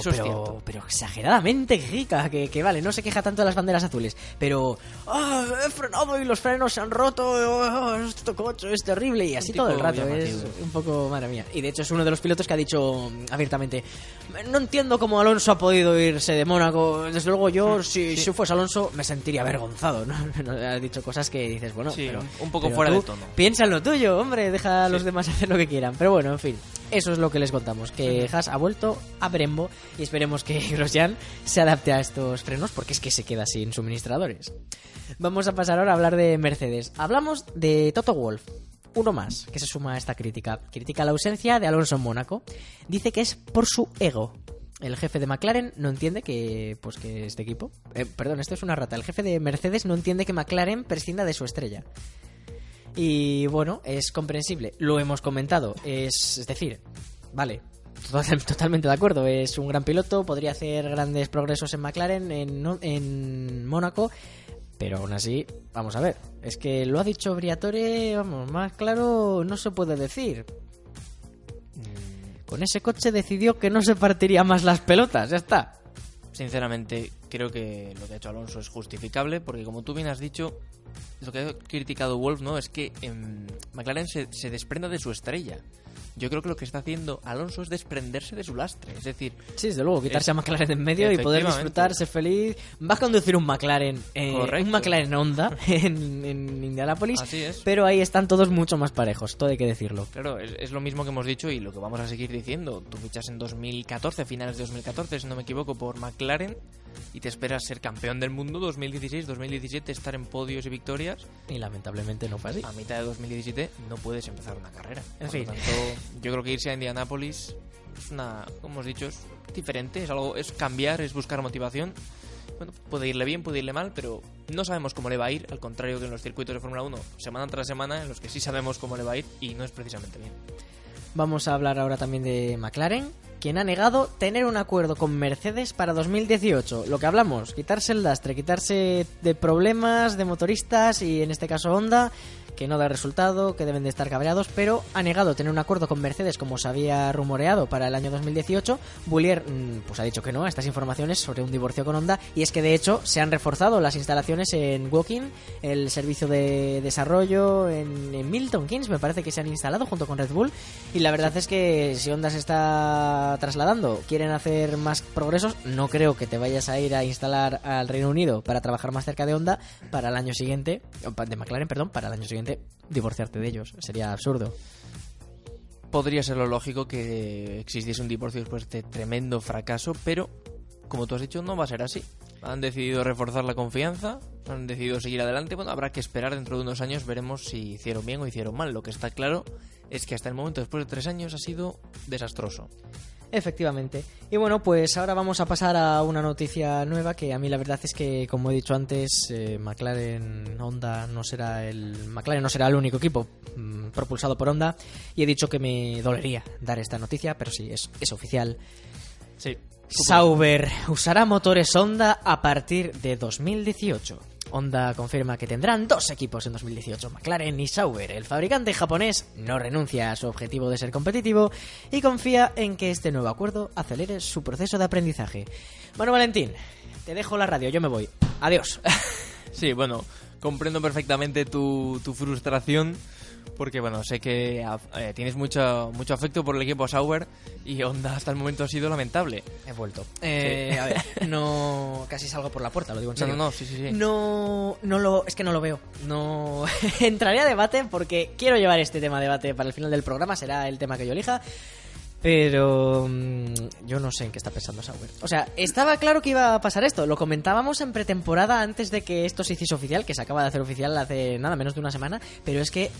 pero, exageradamente quejica. Que, que vale, no se queja tanto de las banderas azules, pero "Ah, he frenado y los frenos se han roto. oh, este coche es terrible. Y así todo el rato. Es un poco, madre mía. Y de hecho, es uno de los pilotos que ha dicho mm, abiertamente: No entiendo cómo Alonso ha podido irse de Mónaco. Desde luego, yo, si, si fuese Alonso, me sentiría avergonzado. Ha dicho cosas que dices, bueno, Sí, pero, un poco fuera de tono. Piensa en lo tuyo, hombre, deja a los demás hacer lo que quieran. Pero bueno, en fin, eso es lo que les contamos. Que Haas ha vuelto a Brembo y esperemos que Grosjean se adapte a estos frenos porque es que se queda sin suministradores. Vamos a pasar ahora a hablar de Mercedes. Hablamos de Toto Wolf. Uno más que se suma a esta crítica. Critica la ausencia de Alonso en Mónaco. Dice que es por su ego. El jefe de McLaren no entiende que, pues que este equipo, eh, perdón, esto es una rata. El jefe de Mercedes no entiende que McLaren prescinda de su estrella. Y bueno, es comprensible. Lo hemos comentado. Es, es decir, vale. total- Totalmente de acuerdo. Es un gran piloto. Podría hacer grandes progresos en McLaren, en, en Mónaco. Pero aún así, vamos a ver. Es que lo ha dicho Briatore, vamos, más claro no se puede decir. Con ese coche decidió que no se partiría más las pelotas. Ya está. Sinceramente, creo que lo que ha hecho Alonso es justificable, porque como tú bien has dicho, lo que ha criticado Wolf no es que em, McLaren se, se desprenda de su estrella. Yo creo que lo que está haciendo Alonso es desprenderse de su lastre. Es decir, Sí, desde luego, quitarse Es- a McLaren en medio y poder disfrutar, ser feliz. Va a conducir un McLaren, eh, un McLaren Honda en, en Indianapolis, Así es. pero ahí están todos mucho más parejos, todo hay que decirlo. claro, es, es lo mismo que hemos dicho y lo que vamos a seguir diciendo. Tú fichas en 2014, finales de 2014, si no me equivoco, por McLaren y te esperas ser campeón del mundo 2016, 2017, estar en podios y victorias. Y lamentablemente no fue así. A mitad de 2017 no puedes empezar una carrera. En Por fin. lo tanto, yo creo que irse a Indianápolis es una, como hemos dicho, es diferente, es algo, es cambiar, es buscar motivación. Bueno, puede irle bien, puede irle mal, pero no sabemos cómo le va a ir, al contrario que en los circuitos de Fórmula 1, semana tras semana, en los que sí sabemos cómo le va a ir y no es precisamente bien. Vamos a hablar ahora también de McLaren, quien ha negado tener un acuerdo con Mercedes para 2018. Lo que hablamos, quitarse el lastre, quitarse de problemas de motoristas y en este caso Honda, que no da resultado, que deben de estar cabreados, pero ha negado tener un acuerdo con Mercedes como se había rumoreado para el año 2018. Bullier mm, pues ha dicho que no a estas informaciones sobre un divorcio con Honda y es que de hecho se han reforzado las instalaciones en Woking, el servicio de desarrollo en, en Milton Keynes, me parece que se han instalado junto con Red Bull y la verdad es que si Honda se está trasladando, quieren hacer más progresos, no creo que te vayas a ir a instalar al Reino Unido para trabajar más cerca de Honda para el año siguiente, de McLaren, perdón, para el año siguiente divorciarte de ellos, sería absurdo. Podría ser lo lógico que existiese un divorcio después de tremendo fracaso, pero como tú has dicho, no va a ser así. Han decidido reforzar la confianza, han decidido seguir adelante. Bueno, habrá que esperar dentro de unos años, veremos si hicieron bien o hicieron mal. Lo que está claro es que hasta el momento, después de tres años, ha sido desastroso. Efectivamente. Y bueno, pues ahora vamos a pasar a una noticia nueva que a mí la verdad es que, como he dicho antes, eh, McLaren Honda no será el McLaren no será el único equipo mm, propulsado por Honda y he dicho que me dolería dar esta noticia, pero sí es, es oficial. Sí. Sauber usará motores Honda a partir de 2018. Honda confirma que tendrán dos equipos en 2018, McLaren y Sauber. El fabricante japonés no renuncia a su objetivo de ser competitivo y confía en que este nuevo acuerdo acelere su proceso de aprendizaje. Bueno, Valentín, te dejo la radio, yo me voy. Adiós. Sí, bueno, comprendo perfectamente tu, tu frustración. Porque, bueno, sé que eh, tienes mucho, mucho afecto por el equipo Sauber y Honda hasta el momento ha sido lamentable. He vuelto. Eh, A ver, no. Casi salgo por la puerta, lo digo en No, serio. no, no, sí, sí, sí. No, no lo, es que no lo veo. No entraré a debate porque quiero llevar este tema a debate para el final del programa. Será el tema que yo elija. Pero mm, yo no sé en qué está pensando Sauber. O sea, estaba claro que iba a pasar esto. Lo comentábamos en pretemporada antes de que esto se hiciese oficial, que se acaba de hacer oficial hace nada menos de una semana. Pero es que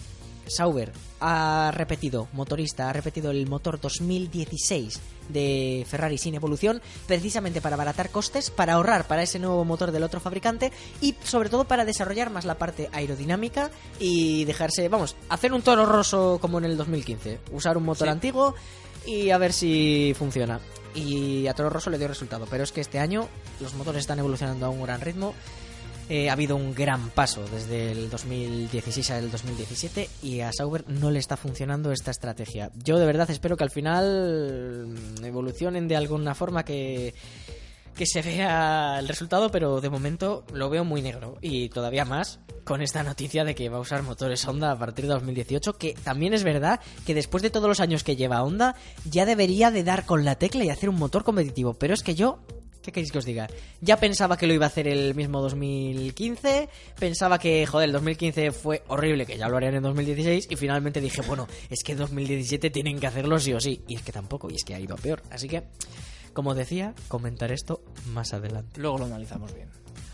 Sauber ha repetido, motorista, ha repetido el motor 2016 de Ferrari sin evolución, precisamente para abaratar costes, para ahorrar para ese nuevo motor del otro fabricante y sobre todo para desarrollar más la parte aerodinámica y dejarse, vamos, hacer un toro roso como en el 2015, usar un motor Sí. antiguo y a ver si funciona. Y a Toro Rosso le dio resultado, pero es que este año los motores están evolucionando a un gran ritmo. Eh, ha habido un gran paso desde el 2016 al 2017 y a Sauber no le está funcionando esta estrategia. Yo de verdad espero que al final evolucionen de alguna forma que, que se vea el resultado, pero de momento lo veo muy negro. Y todavía más con esta noticia de que va a usar motores Honda a partir de 2018, que también es verdad que después de todos los años que lleva Honda, ya debería de dar con la tecla y hacer un motor competitivo. Pero es que yo... ¿Qué queréis que os diga? Ya pensaba que lo iba a hacer el mismo 2015, pensaba que, joder, el 2015 fue horrible, que ya lo harían en 2016, y finalmente dije, bueno, es que en 2017 tienen que hacerlo sí o sí, y es que tampoco, y es que ha ido a peor. Así que, como decía, comentar esto más adelante. Luego lo analizamos bien.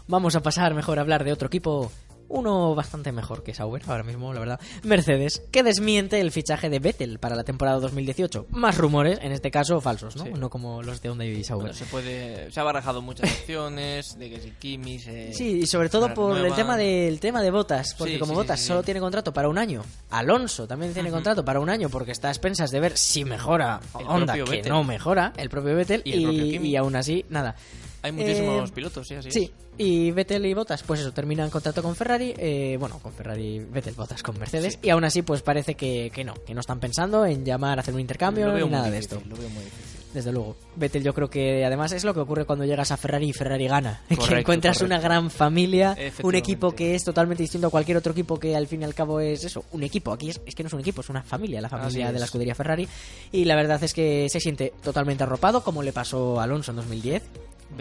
Vamos a pasar mejor a hablar de otro equipo, uno bastante mejor que Sauber ahora mismo, la verdad. Mercedes, que desmiente el fichaje de Vettel para la temporada 2018. Más rumores, en este caso falsos, ¿no? Sí. No como los de Honda y Sauber. Bueno, se puede... Se ha barajado muchas opciones de que si Kimi se... Sí, y sobre todo por el tema del tema de Botas, porque Sí, como sí, Botas solo tiene contrato para un año, Alonso también tiene contrato para un año porque está a expensas de ver si mejora El Honda, que Vettel. no mejora, el propio Vettel Y el propio Kimi. y aún así nada. Hay muchísimos Eh, pilotos, sí, así es. Sí, y Vettel y Bottas, pues eso, terminan contrato con Ferrari, eh, bueno, con Ferrari, Vettel, Bottas con Mercedes, Sí. y aún así, pues parece que, que no, que no están pensando en llamar a hacer un intercambio ni nada de esto. Lo veo muy difícil. Desde luego. Vettel yo creo que además es lo que ocurre cuando llegas a Ferrari y Ferrari gana. que encuentras correcto. una gran familia, un equipo que es totalmente distinto a cualquier otro equipo que al fin y al cabo es eso, un equipo. Aquí es, es que no es un equipo, es una familia, la familia de la es. escudería Ferrari. Y la verdad es que se siente totalmente arropado, como le pasó a Alonso en 2010.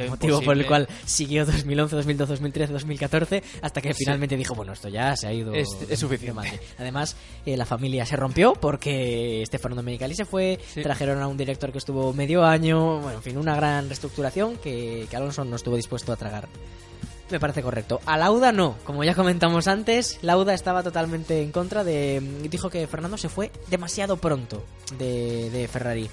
Motivo por el cual siguió 2011, 2012, 2013, 2014, hasta que finalmente dijo, bueno, esto ya se ha ido... Es- es suficiente. Además, eh, la familia se rompió porque Stefano Domenicali se fue, Sí. trajeron a un director que estuvo medio año, bueno, en fin, una gran reestructuración que, que Alonso no estuvo dispuesto a tragar. Me parece correcto. A Lauda no, como ya comentamos antes, Lauda estaba totalmente en contra de... Dijo que Fernando se fue demasiado pronto de, de Ferrari.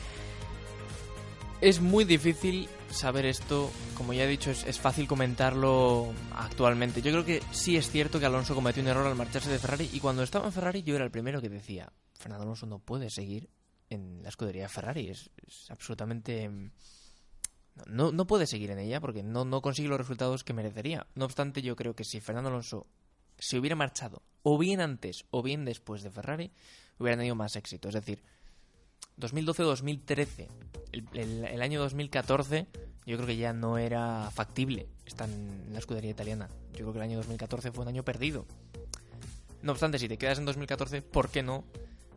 Es muy difícil saber esto, como ya he dicho, es, fácil comentarlo actualmente. Yo creo que sí es cierto que Alonso cometió un error al marcharse de Ferrari y cuando estaba en Ferrari yo era el primero que decía, Fernando Alonso no puede seguir en la escudería de Ferrari, es, es absolutamente... No, no puede seguir en ella porque no, no consigue los resultados que merecería. No obstante, yo creo que si Fernando Alonso se hubiera marchado o bien antes o bien después de Ferrari, hubiera tenido más éxito. Es decir, 2012-2013, el, año 2014, yo creo que ya no era factible estar en la escudería italiana. Yo creo que el año 2014 fue un año perdido. No obstante, si te quedas en 2014, ¿por qué no?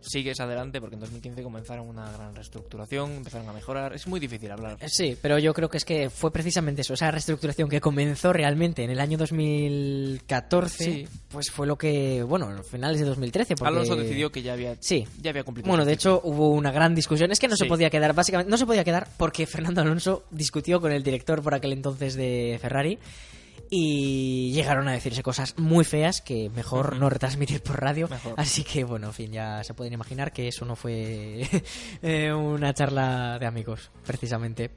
Sigues adelante porque en 2015 comenzaron una gran reestructuración, empezaron a mejorar. Es muy difícil hablar. Eh, Sí, pero yo creo que es que fue precisamente eso, esa reestructuración que comenzó realmente en el año 2014, Sí. pues fue lo que, bueno, finales de 2013. Porque... Alonso decidió que ya había, Sí. ya había cumplido. Bueno, de hecho hubo una gran discusión. Es que no se podía quedar, básicamente, no se podía quedar porque Fernando Alonso discutió con el director por aquel entonces de Ferrari y llegaron a decirse cosas muy feas que mejor no retransmitir por radio. Mejor. Así que bueno, en fin, ya se pueden imaginar que eso no fue eh, una charla de amigos, precisamente.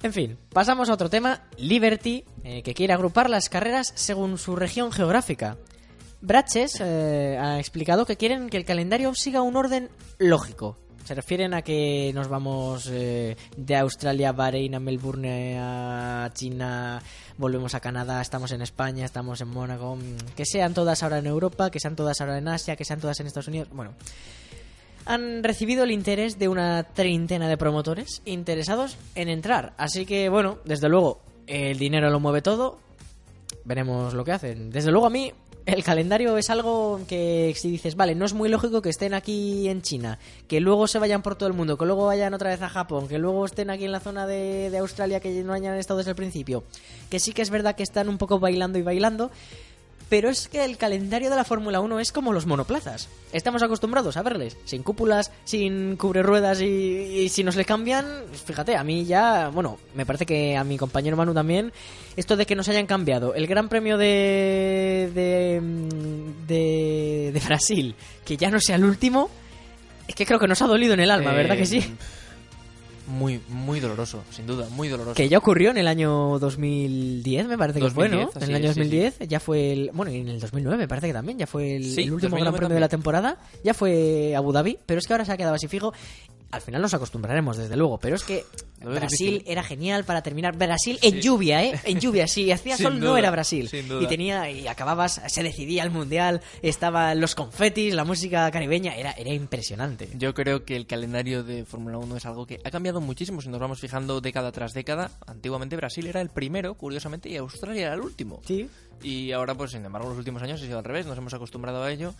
En fin, pasamos a otro tema, Liberty, eh, que quiere agrupar las carreras según su región geográfica. Braches eh, ha explicado que quieren que el calendario siga un orden lógico. Se refieren a que nos vamos eh, de Australia Bahrein, a Melbourne, a China, volvemos a Canadá, estamos en España, estamos en Mónaco. mm, Que sean todas ahora en Europa, que sean todas ahora en Asia, que sean todas en Estados Unidos. Bueno, han recibido el interés de una treintena de promotores interesados en entrar. Así que, bueno, desde luego, el dinero lo mueve todo. Veremos lo que hacen. Desde luego, a mí, el calendario es algo que si dices, vale, no es muy lógico que estén aquí en China, que luego se vayan por todo el mundo, que luego vayan otra vez a Japón, que luego estén aquí en la zona de, de Australia que no hayan estado desde el principio. Que sí que es verdad que están un poco bailando y bailando. Pero es que el calendario de la Fórmula 1 es como los monoplazas. Estamos acostumbrados a verles sin cúpulas, sin cubreruedas y, y si nos le cambian, fíjate, a mí ya, bueno, me parece que a mi compañero Manu también, esto de que nos hayan cambiado el Gran Premio de, de, mm, de, de Brasil, que ya no sea el último, es que creo que nos ha dolido en el alma, Eh, ¿verdad que sí? Muy, muy doloroso, sin duda, muy doloroso. Que ya ocurrió en el año 2010, me parece que fue, ¿no? 2010, En el año es, sí, 2010 ya fue el... Bueno, y en el 2009 me parece que también, ya fue el, Sí, el último 2009 Gran Premio de la temporada. Ya fue Abu Dhabi, pero es que ahora se ha quedado así fijo. Al final nos acostumbraremos, desde luego, pero es que Brasil difícil. era genial para terminar. Brasil en lluvia, ¿eh? En lluvia, si hacía sol no era Brasil. sin duda. Y tenía y acababas, se decidía el mundial, estaban los confetis, la música caribeña, era, era impresionante. Yo creo que el calendario de Fórmula 1 es algo que ha cambiado muchísimo si nos vamos fijando década tras década. Antiguamente Brasil era el primero, curiosamente, y Australia era el último. Sí. Y ahora, pues sin embargo, los últimos años ha sido al revés, nos hemos acostumbrado a ello.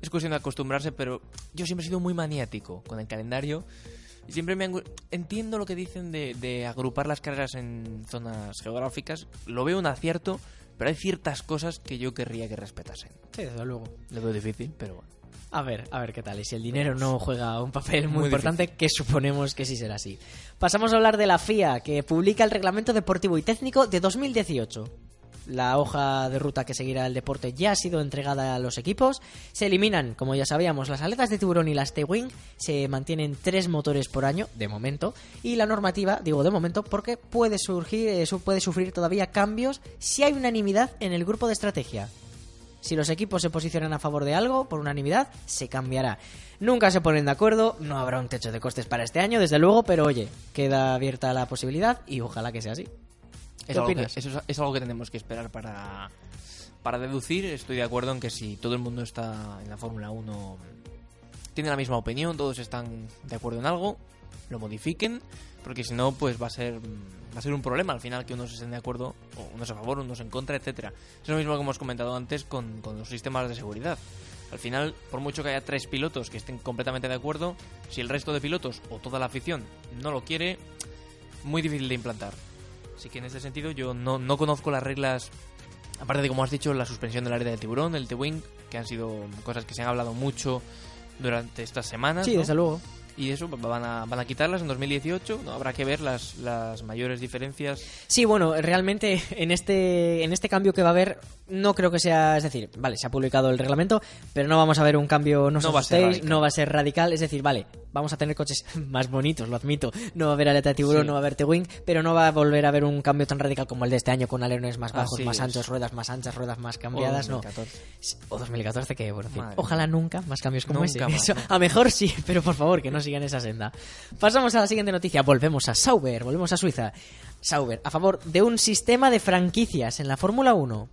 Es cuestión de acostumbrarse, pero yo siempre he sido muy maniático con el calendario. Siempre me entiendo lo que dicen de, de agrupar las carreras en zonas geográficas. Lo veo un acierto, pero hay ciertas cosas que yo querría que respetasen. Sí, desde luego. Lo veo difícil, pero bueno. A ver, a ver qué tal. Y si el dinero no juega un papel muy, Muy importante, que suponemos que sí será así. Pasamos a hablar de la FIA, que publica el reglamento deportivo y técnico de 2018. La hoja de ruta que seguirá el deporte ya ha sido entregada a los equipos. Se eliminan, como ya sabíamos, las aletas de tiburón y las T-Wing. Se mantienen tres motores por año, de momento. Y la normativa, digo de momento, porque puede surgir, su- puede sufrir todavía cambios si hay unanimidad en el grupo de estrategia. Si los equipos se posicionan a favor de algo, por unanimidad, se cambiará. Nunca se ponen de acuerdo, no habrá un techo de costes para este año, desde luego, pero oye, queda abierta la posibilidad y ojalá que sea así. Es ¿Qué algo, que, opinas? eso es, es algo que tenemos que esperar para, para deducir. Estoy de acuerdo en que si todo el mundo está en la Fórmula 1, tiene la misma opinión, todos están de acuerdo en algo, lo modifiquen, porque si no, pues va a ser va a ser un problema al final que unos estén de acuerdo, o unos a favor, unos en contra, etcétera. Es lo mismo que hemos comentado antes con, con los sistemas de seguridad. Al final, por mucho que haya tres pilotos que estén completamente de acuerdo, si el resto de pilotos o toda la afición no lo quiere, muy difícil de implantar. Así que en ese sentido yo no, no conozco las reglas, aparte de como has dicho, la suspensión del área del tiburón, el T-Wing, que han sido cosas que se han hablado mucho durante estas semanas. Sí, ¿no? desde luego. Y eso van a, van a quitarlas en 2018, ¿no? habrá que ver las, las mayores diferencias. Sí, bueno, realmente en este, en este cambio que va a haber, no creo que sea, es decir, vale, se ha publicado el reglamento, pero no vamos a ver un cambio, no, No va a ser radical. no va a ser radical, es decir, vale, vamos a tener coches más bonitos, lo admito, no va a haber aleta de tiburón, Sí. no va a haber T-Wing, pero no va a volver a haber un cambio tan radical como el de este año, con alerones más bajos, Así más es. anchos, ruedas más anchas, ruedas más cambiadas, O no. 2014. O 2014, que bueno, en fin, ojalá nunca más cambios como Nunca ese. más, Eso, ¿no? a mejor sí, pero por favor, que no sigan esa senda. Pasamos a la siguiente noticia. Volvemos a Sauber, volvemos a Suiza. Sauber, a favor de un sistema de franquicias en la Fórmula 1.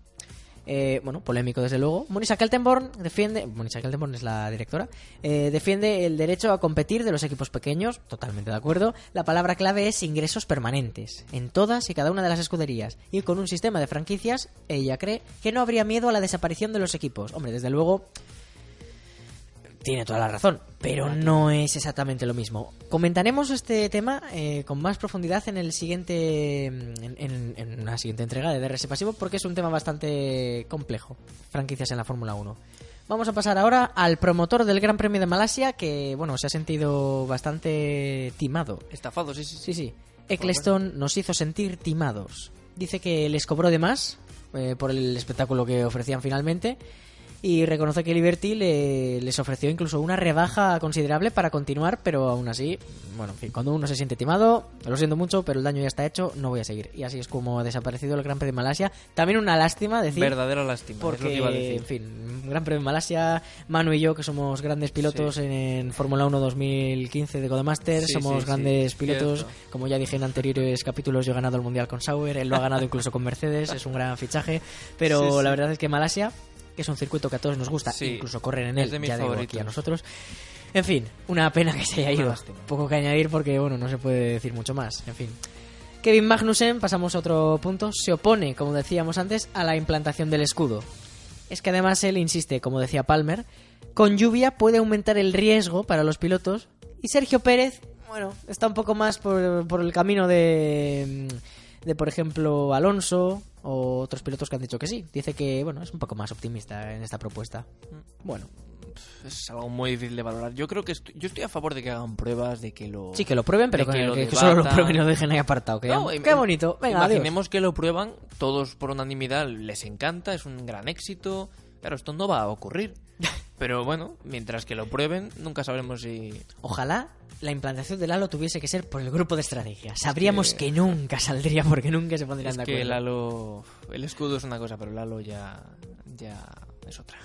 Eh, bueno, polémico desde luego. Monisa Kaltenborn defiende, Monisa Kaltenborn es la directora, eh, defiende el derecho a competir de los equipos pequeños, totalmente de acuerdo. La palabra clave es ingresos permanentes, en todas y cada una de las escuderías. Y con un sistema de franquicias, ella cree que no habría miedo a la desaparición de los equipos. Hombre, desde luego, tiene toda la razón, pero no es exactamente lo mismo. Comentaremos este tema eh, con más profundidad en el siguiente en, en- en una siguiente entrega de DRS Pasivo porque es un tema bastante complejo. Franquicias en la Fórmula 1. Vamos a pasar ahora al promotor del Gran Premio de Malasia que, bueno, se ha sentido bastante timado. Estafado, sí, sí, sí. Sí, sí. Eccleston nos hizo sentir timados. dice que les cobró de más eh, por el espectáculo que ofrecían finalmente y reconoce que Liberty le- les ofreció incluso una rebaja considerable para continuar, pero aún así, bueno, en fin, cuando uno se siente timado, lo siento mucho, pero el daño ya está hecho, no voy a seguir. Y así es como ha desaparecido el Gran Premio de Malasia. También una lástima decir... Verdadera lástima. es lo que Porque, iba a decir. en fin, Gran Premio de Malasia, Manu y yo, que somos grandes pilotos Sí. en, Fórmula 1 2015 de Codemasters, Sí, somos sí, grandes pilotos. cierto. Como ya dije en anteriores capítulos, yo he ganado el Mundial con Sauer, él lo ha ganado incluso con Mercedes, es un gran fichaje. Pero la verdad es que Malasia, que es un circuito que a todos nos gusta, Sí. incluso corren en él, de ya digo aquí a nosotros. En fin, una pena que se haya ido. lástima. Poco que añadir porque, bueno, no se puede decir mucho más. En fin. Kevin Magnussen, pasamos a otro punto, se opone, como decíamos antes, a la implantación del escudo. Es que además él insiste, como decía Palmer, con lluvia puede aumentar el riesgo para los pilotos y Sergio Pérez, bueno, está un poco más por, por el camino de, de, por ejemplo, Alonso o otros pilotos que han dicho que sí. Dice que, bueno, es un poco más optimista en esta propuesta. Bueno, Es algo muy difícil de valorar. Yo creo que estoy, yo estoy a favor de que hagan pruebas, de que lo... sí que lo prueben, pero que, que lo que- que solo lo prueben y lo dejen ahí apartado. Que No, qué bonito. Venga, adiós. Imaginemos que lo prueban, todos por unanimidad les encanta, es un gran éxito. Claro, esto no va a ocurrir. Pero bueno, mientras que lo prueben, nunca sabremos si... Ojalá la implantación del halo tuviese que ser por el grupo de estrategia. Sabríamos que... nunca saldría porque nunca se pondrían Es de que acuerdo. el halo... El escudo es una cosa, pero el halo ya... Ya es otra.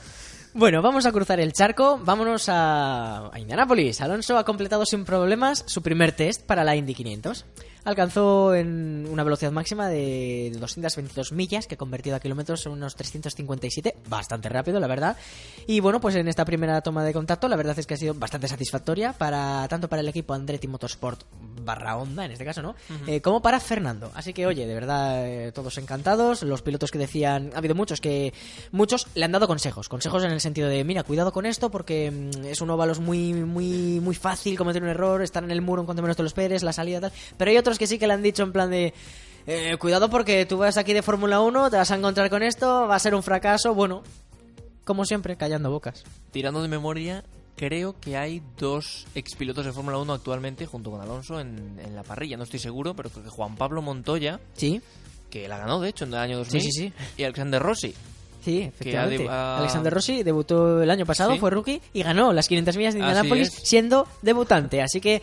Bueno, vamos a cruzar el charco. Vámonos a, a Indianápolis. Alonso ha completado sin problemas su primer test para la Indy 500. Alcanzó en una velocidad máxima de 222 millas, que convertido a kilómetros son unos 357, bastante rápido, la verdad. Y bueno, pues en esta primera toma de contacto, la verdad es que ha sido bastante satisfactoria para tanto para el equipo Andretti Motorsport barra Honda, en este caso, ¿no? Eh, como para Fernando. Así que, oye, de verdad, eh, todos encantados. Los pilotos que decían, ha habido muchos que, muchos le han dado consejos, consejos en el sentido de, mira, cuidado con esto porque mm, es un óvalo muy, muy, muy fácil cometer un error, estar en el muro en cuanto menos te lo esperes, la salida tal. Pero hay otros que sí que le han dicho en plan de, eh, cuidado porque tú vas aquí de Fórmula 1, te vas a encontrar con esto, va a ser un fracaso. Bueno, como siempre, callando bocas. Tirando de memoria, creo que hay dos expilotos de Fórmula 1 actualmente junto con Alonso en, en la parrilla. No estoy seguro, pero creo que Juan Pablo Montoya, Sí, que la ganó de hecho en el año 2000, Sí, sí, sí. y Alexander Rossi. Sí, efectivamente. ha- Alexander Rossi debutó el año pasado, Sí. fue rookie y ganó las 500 millas de es. siendo debutante. Así que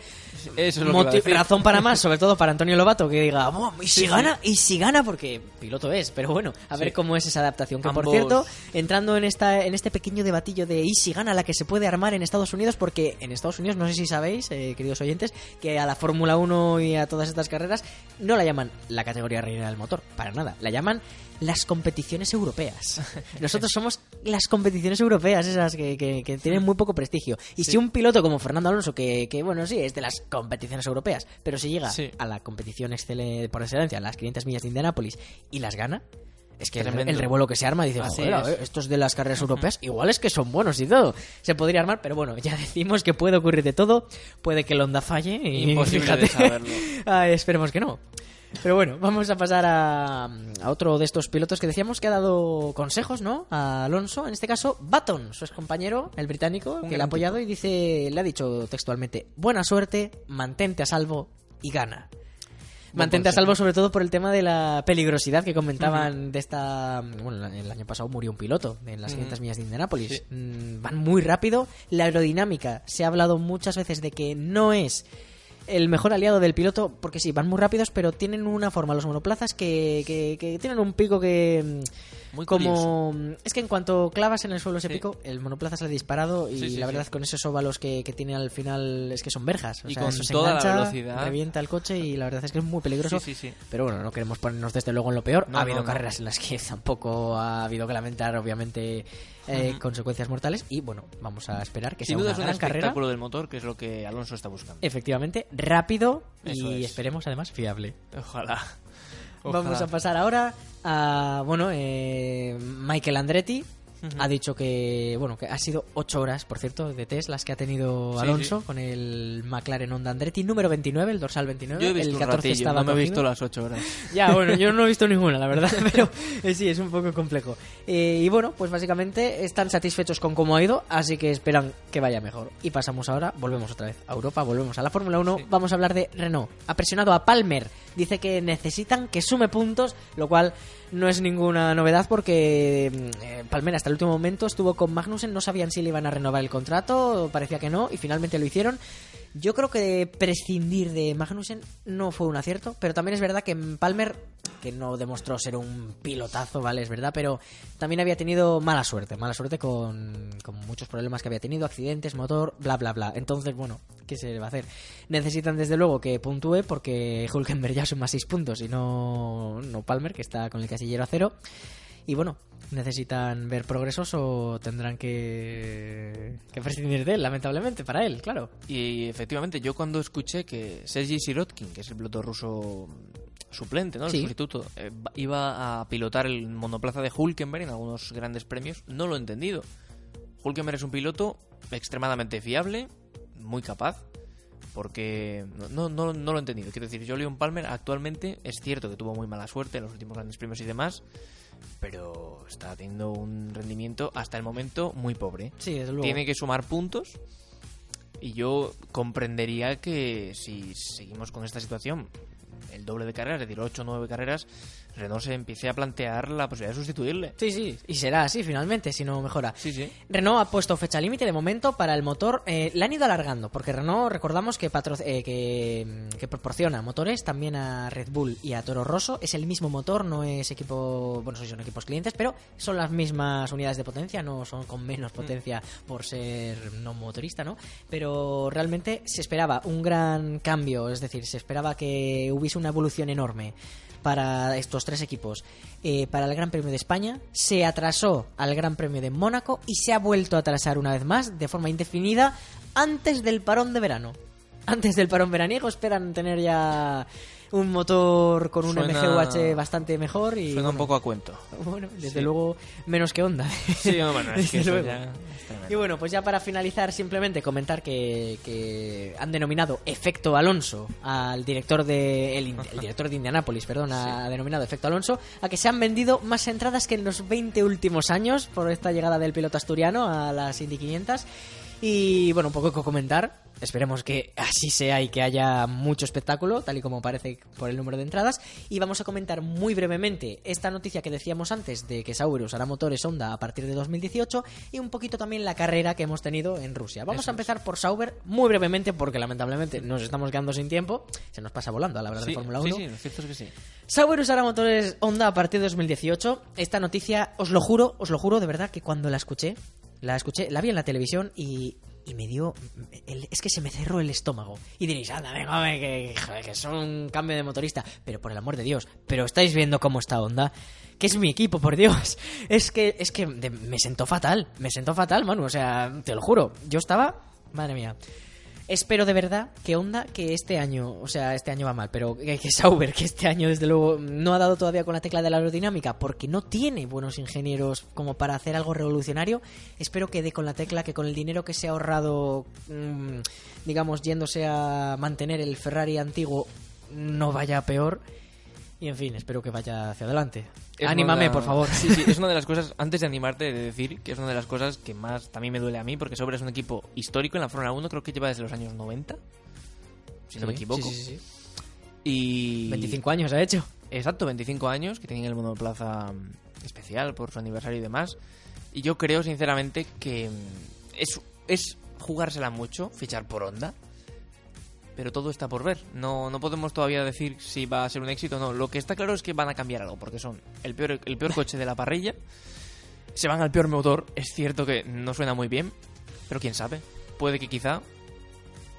Eso es lo que razón para más, sobre todo para Antonio Lobato, que diga, "Buah, ¿y si Sí, gana? ¿Y si gana? Porque piloto es, pero bueno, a ver cómo es esa adaptación. Que por cierto, entrando en esta en este pequeño debatillo de ¿y si gana la que se puede armar en Estados Unidos? Porque en Estados Unidos, no sé si sabéis, eh, queridos oyentes, que a la Fórmula 1 y a todas estas carreras no la llaman la categoría reina del motor, para nada, la llaman las competiciones europeas. Nosotros somos las competiciones europeas, esas que, que- que tienen muy poco prestigio. Y si un piloto como Fernando Alonso, que, que, bueno, sí, es de las competiciones europeas, pero si llega Sí. a la competición excele- por excelencia, las 500 millas de Indianápolis, y las gana, es que el, revuelo que se arma dice, joder, es. estos de las carreras europeas, igual es que son buenos y todo. Se podría armar, pero bueno, ya decimos que puede ocurrir de todo, puede que el Honda falle y Imposible de saberlo. Ay, esperemos que no. Pero bueno, vamos a pasar a, a otro de estos pilotos que decíamos que ha dado consejos, ¿no? A Alonso, en este caso, Button, su compañero, el británico, que le ha apoyado y dice, le ha dicho textualmente, buena suerte, mantente a salvo y gana. Mantente a salvo sobre todo por el tema de la peligrosidad que comentaban de esta... Bueno, el año pasado murió un piloto en las 500 millas de Indianápolis. Sí. Mm, Van muy rápido. La aerodinámica, se ha hablado muchas veces de que no es el mejor aliado del piloto, porque sí, van muy rápidos, pero tienen una forma, los monoplazas, que, que, que tienen un pico que... mm, Muy como es que en cuanto clavas en el suelo ese pico, el monoplaza sale disparado y Sí, sí, la verdad con esos óvalos que, que tiene al final es que son verjas. O Y sea, con eso se toda la engancha, velocidad. revienta el coche y la verdad es que es muy peligroso. Sí, sí, sí. Pero bueno, no queremos ponernos desde luego en lo peor. No, ha habido no, no. carreras en las que tampoco ha habido que lamentar, obviamente, eh, consecuencias mortales. Y bueno, vamos a esperar que Sin sea duda una es un gran carrera. espectáculo del motor, que es lo que Alonso está buscando. Efectivamente, rápido Eso y es. esperemos además fiable. Ojalá. Vamos a pasar ahora a, bueno, eh, Michael Andretti. Ha dicho que, bueno, que ha sido 8 horas, por cierto, de test las que ha tenido Sí, Alonso con el McLaren Honda Andretti número 29, el dorsal 29. Yo he visto el un 14 ratillo, estaba no me he visto las 8 horas. Ya, bueno, yo no he visto ninguna, la verdad, pero eh, sí, es un poco complejo. Eh, y bueno, pues básicamente están satisfechos con cómo ha ido, así que esperan que vaya mejor. Y pasamos ahora, volvemos otra vez a Europa, volvemos a la Fórmula 1, Sí. vamos a hablar de Renault. Ha presionado a Palmer dice que necesitan que sume puntos, lo cual no es ninguna novedad porque mm, eh, Palmer hasta el último momento estuvo con Magnussen, no sabían si le iban a renovar el contrato, parecía que no, y finalmente lo hicieron. Yo creo que prescindir de Magnussen no fue un acierto, pero también es verdad que Palmer, que no demostró ser un pilotazo, ¿vale? Es verdad, pero también había tenido mala suerte, mala suerte con, con muchos problemas que había tenido, accidentes, motor, bla, bla, bla. Entonces, bueno, ¿qué se va a hacer? Necesitan desde luego que puntúe porque Hulkenberg ya suma 6 puntos y no, no Palmer, que está con el casillero a cero. Y bueno, necesitan ver progresos o tendrán que, que prescindir de él, lamentablemente, para él, claro. Y efectivamente, yo cuando escuché que Sergi Sirotkin, que es el piloto ruso suplente, ¿no? El Sí. sustituto, eh, iba a pilotar el monoplaza de Hulkenberg en algunos grandes premios, no lo he entendido. Hulkenberg es un piloto extremadamente fiable, muy capaz, porque no, no, no, lo he entendido. Quiero decir, Julian Palmer actualmente es cierto que tuvo muy mala suerte en los últimos grandes premios y demás, pero está teniendo un rendimiento hasta el momento muy pobre Sí, desde luego. tiene que sumar puntos. Y yo comprendería que si seguimos con esta situación, el doble de carreras, es decir, 8 o 9 carreras, Renault se empiece a plantear la posibilidad de sustituirle. Sí, sí, y será así finalmente, si no mejora. Sí, sí. Renault ha puesto fecha límite de momento para el motor. Eh, la han ido alargando, porque Renault, recordamos que, patro- eh, que, que proporciona motores también a Red Bull y a Toro Rosso. Es el mismo motor, no es equipo. Bueno, son equipos clientes, pero son las mismas unidades de potencia, no son con menos potencia por ser no motorista, ¿no? Pero realmente se esperaba un gran cambio, es decir, se esperaba que hubiese una evolución enorme para estos tres equipos eh, para el Gran Premio de España, se atrasó al Gran Premio de Mónaco y se ha vuelto a atrasar una vez más de forma indefinida antes del parón de verano. Antes del parón veraniego esperan tener ya un motor con un Suena- MGUH bastante mejor y Suena un bueno, poco a cuento. bueno, desde Sí. luego menos que Honda. Sí, no, bueno, es que eso ya. Y bueno, pues ya para finalizar, simplemente comentar que, que han denominado Efecto Alonso al director de. El, el director de Indianápolis, perdón, ha denominado Efecto Alonso, a que se han vendido más entradas que en los 20 últimos años por esta llegada del piloto asturiano a las Indy 500. Y bueno, un poco que comentar. Esperemos que así sea y que haya mucho espectáculo, tal y como parece por el número de entradas. Y vamos a comentar muy brevemente esta noticia que decíamos antes de que Sauber usará motores Honda a partir de 2018 y un poquito también la carrera que hemos tenido en Rusia. Vamos a empezar por Sauber muy brevemente porque lamentablemente nos estamos quedando sin tiempo. Se nos pasa volando al hablar Sí, de Fórmula 1. sí, sí, lo cierto es que sí. Sauber usará motores Honda a partir de 2018. Esta noticia, os lo juro, os lo juro de verdad que cuando la escuché, la escuché, la vi en la televisión y, y me dio. el- es que se me cerró el estómago. Y diréis, anda, venga, que, que son un cambio de motorista. Pero por el amor de Dios, pero estáis viendo cómo está Honda. Que es mi equipo, por Dios. Es que, es que me sentó fatal. Me sentó fatal, Manu. O sea, te lo juro. Yo estaba. Madre mía. Espero de verdad que Honda, que este año, o sea, este año va mal, pero que, que Sauber, que este año desde luego no ha dado todavía con la tecla de la aerodinámica porque no tiene buenos ingenieros como para hacer algo revolucionario, espero que dé con la tecla, que con el dinero que se ha ahorrado, mm, digamos, yéndose a mantener el Ferrari antiguo, no vaya peor. Y en fin, espero que vaya hacia adelante. Es Anímame, una- por favor. Sí, sí, es una de las cosas, antes de animarte, de decir que es una de las cosas que más también me duele a mí, porque Sauber es un equipo histórico en la Fórmula 1, creo que lleva desde los años 90, si no me Sí, equivoco. sí, sí, sí. Y 25 años ha hecho. Exacto, 25 años, que tienen el monoplaza mm, especial por su aniversario y demás. Y yo creo, sinceramente, que mm, es, es jugársela mucho, fichar por Honda. Pero todo está por ver. No, no podemos todavía decir si va a ser un éxito o no. Lo que está claro es que van a cambiar algo, porque son el peor, el peor coche de la parrilla. Se van al peor motor. Es cierto que no suena muy bien, pero quién sabe. Puede que quizá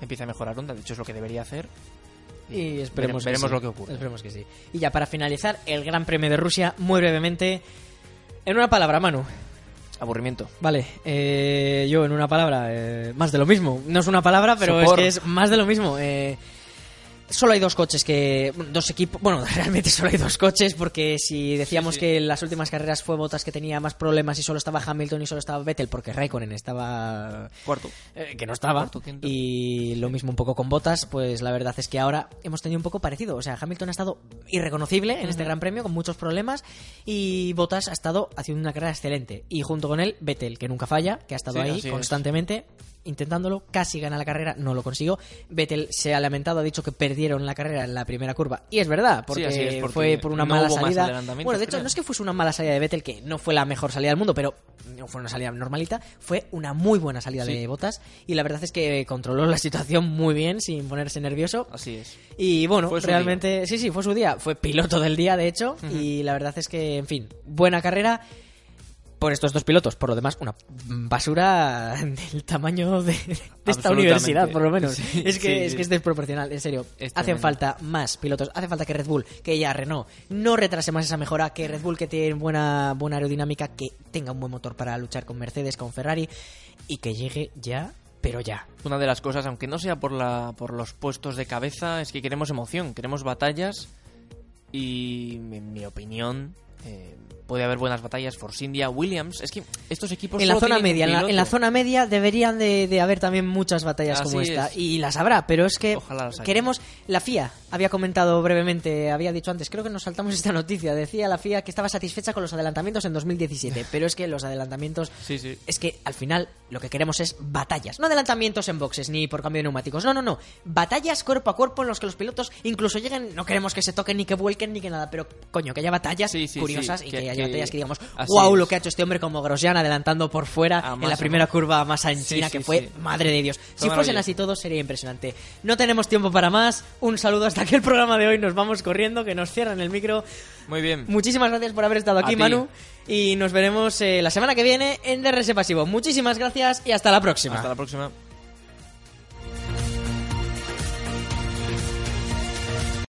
empiece a mejorar Honda. De hecho, es lo que debería hacer. Y esperemos, Vere- veremos sí. lo que ocurre. Esperemos que sí. Y ya para finalizar, el Gran Premio de Rusia, muy brevemente. En una palabra, Manu. Aburrimiento. Vale, eh, yo en una palabra, eh, más de lo mismo. No es una palabra, pero Sopor. es que es más de lo mismo. Eh, solo hay dos coches que. Dos equipos. Bueno, realmente solo hay dos coches, porque si decíamos Sí, sí. que en las últimas carreras fue Botas que tenía más problemas y solo estaba Hamilton y solo estaba Vettel, porque Raikkonen estaba Cuarto. eh, que no estaba. Cuarto. Y lo mismo un poco con Botas, pues la verdad es que ahora hemos tenido un poco parecido. O sea, Hamilton ha estado irreconocible en este Gran Premio, con muchos problemas, y Botas ha estado haciendo una carrera excelente. Y junto con él, Vettel, que nunca falla, que ha estado Sí, ahí es. Intentándolo, casi gana la carrera, no lo consiguió. Vettel se ha lamentado, ha dicho que perdieron la carrera en la primera curva. Y es verdad, porque, es, porque fue por una no mala salida. Bueno, de hecho, creo. no es que fuese una mala salida de Vettel, que no fue la mejor salida del mundo, pero no fue una salida normalita, fue una muy buena salida Sí. de Botas. Y la verdad es que controló la situación muy bien, sin ponerse nervioso. Así es. Y bueno, realmente, sí, sí, fue su día. Fue piloto del día, de hecho. Y la verdad es que, en fin, buena carrera por estos dos pilotos. Por lo demás, una basura del tamaño de, de esta universidad, por lo menos. Sí, es, que, sí, es sí. que es desproporcional, en serio. Es Hacen tremendo. falta más pilotos. Hace falta que Red Bull, que ya Renault, no retrase más esa mejora. Que Red Bull, que tiene buena, buena aerodinámica, que tenga un buen motor para luchar con Mercedes, con Ferrari. Y que llegue ya, pero ya. Una de las cosas, aunque no sea por, la, por los puestos de cabeza, es que queremos emoción, queremos batallas y, en mi opinión, eh, puede haber buenas batallas. Force India, Williams, es que estos equipos en la zona media, en la, en la piloto. zona media deberían de, de haber también muchas batallas Así como esta es. y las habrá, pero es que queremos la FIA había comentado brevemente, había dicho antes, creo que nos saltamos esta noticia, decía la FIA que estaba satisfecha con los adelantamientos en 2017, pero es que los adelantamientos Sí, sí. es que al final lo que queremos es batallas, no adelantamientos en boxes ni por cambio de neumáticos, no, no, no, batallas cuerpo a cuerpo en los que los pilotos incluso lleguen, no queremos que se toquen ni que vuelquen ni que nada, pero coño, que haya batallas Sí, curiosas y que- que, haya que- batallas que digamos, así wow, es. lo que ha hecho este hombre como Grosjean adelantando por fuera A en la primera curva a Massa en Sí, que fue, sí. madre de Dios. Si fuesen así todos sería impresionante. No tenemos tiempo para más, un saludo hasta aquí el programa de hoy, nos vamos corriendo, que nos cierran el micro. Muy bien. Muchísimas gracias por haber estado aquí. Manu, y nos veremos eh, la semana que viene en DRS Pasivo. Muchísimas gracias y hasta la próxima. Hasta la próxima.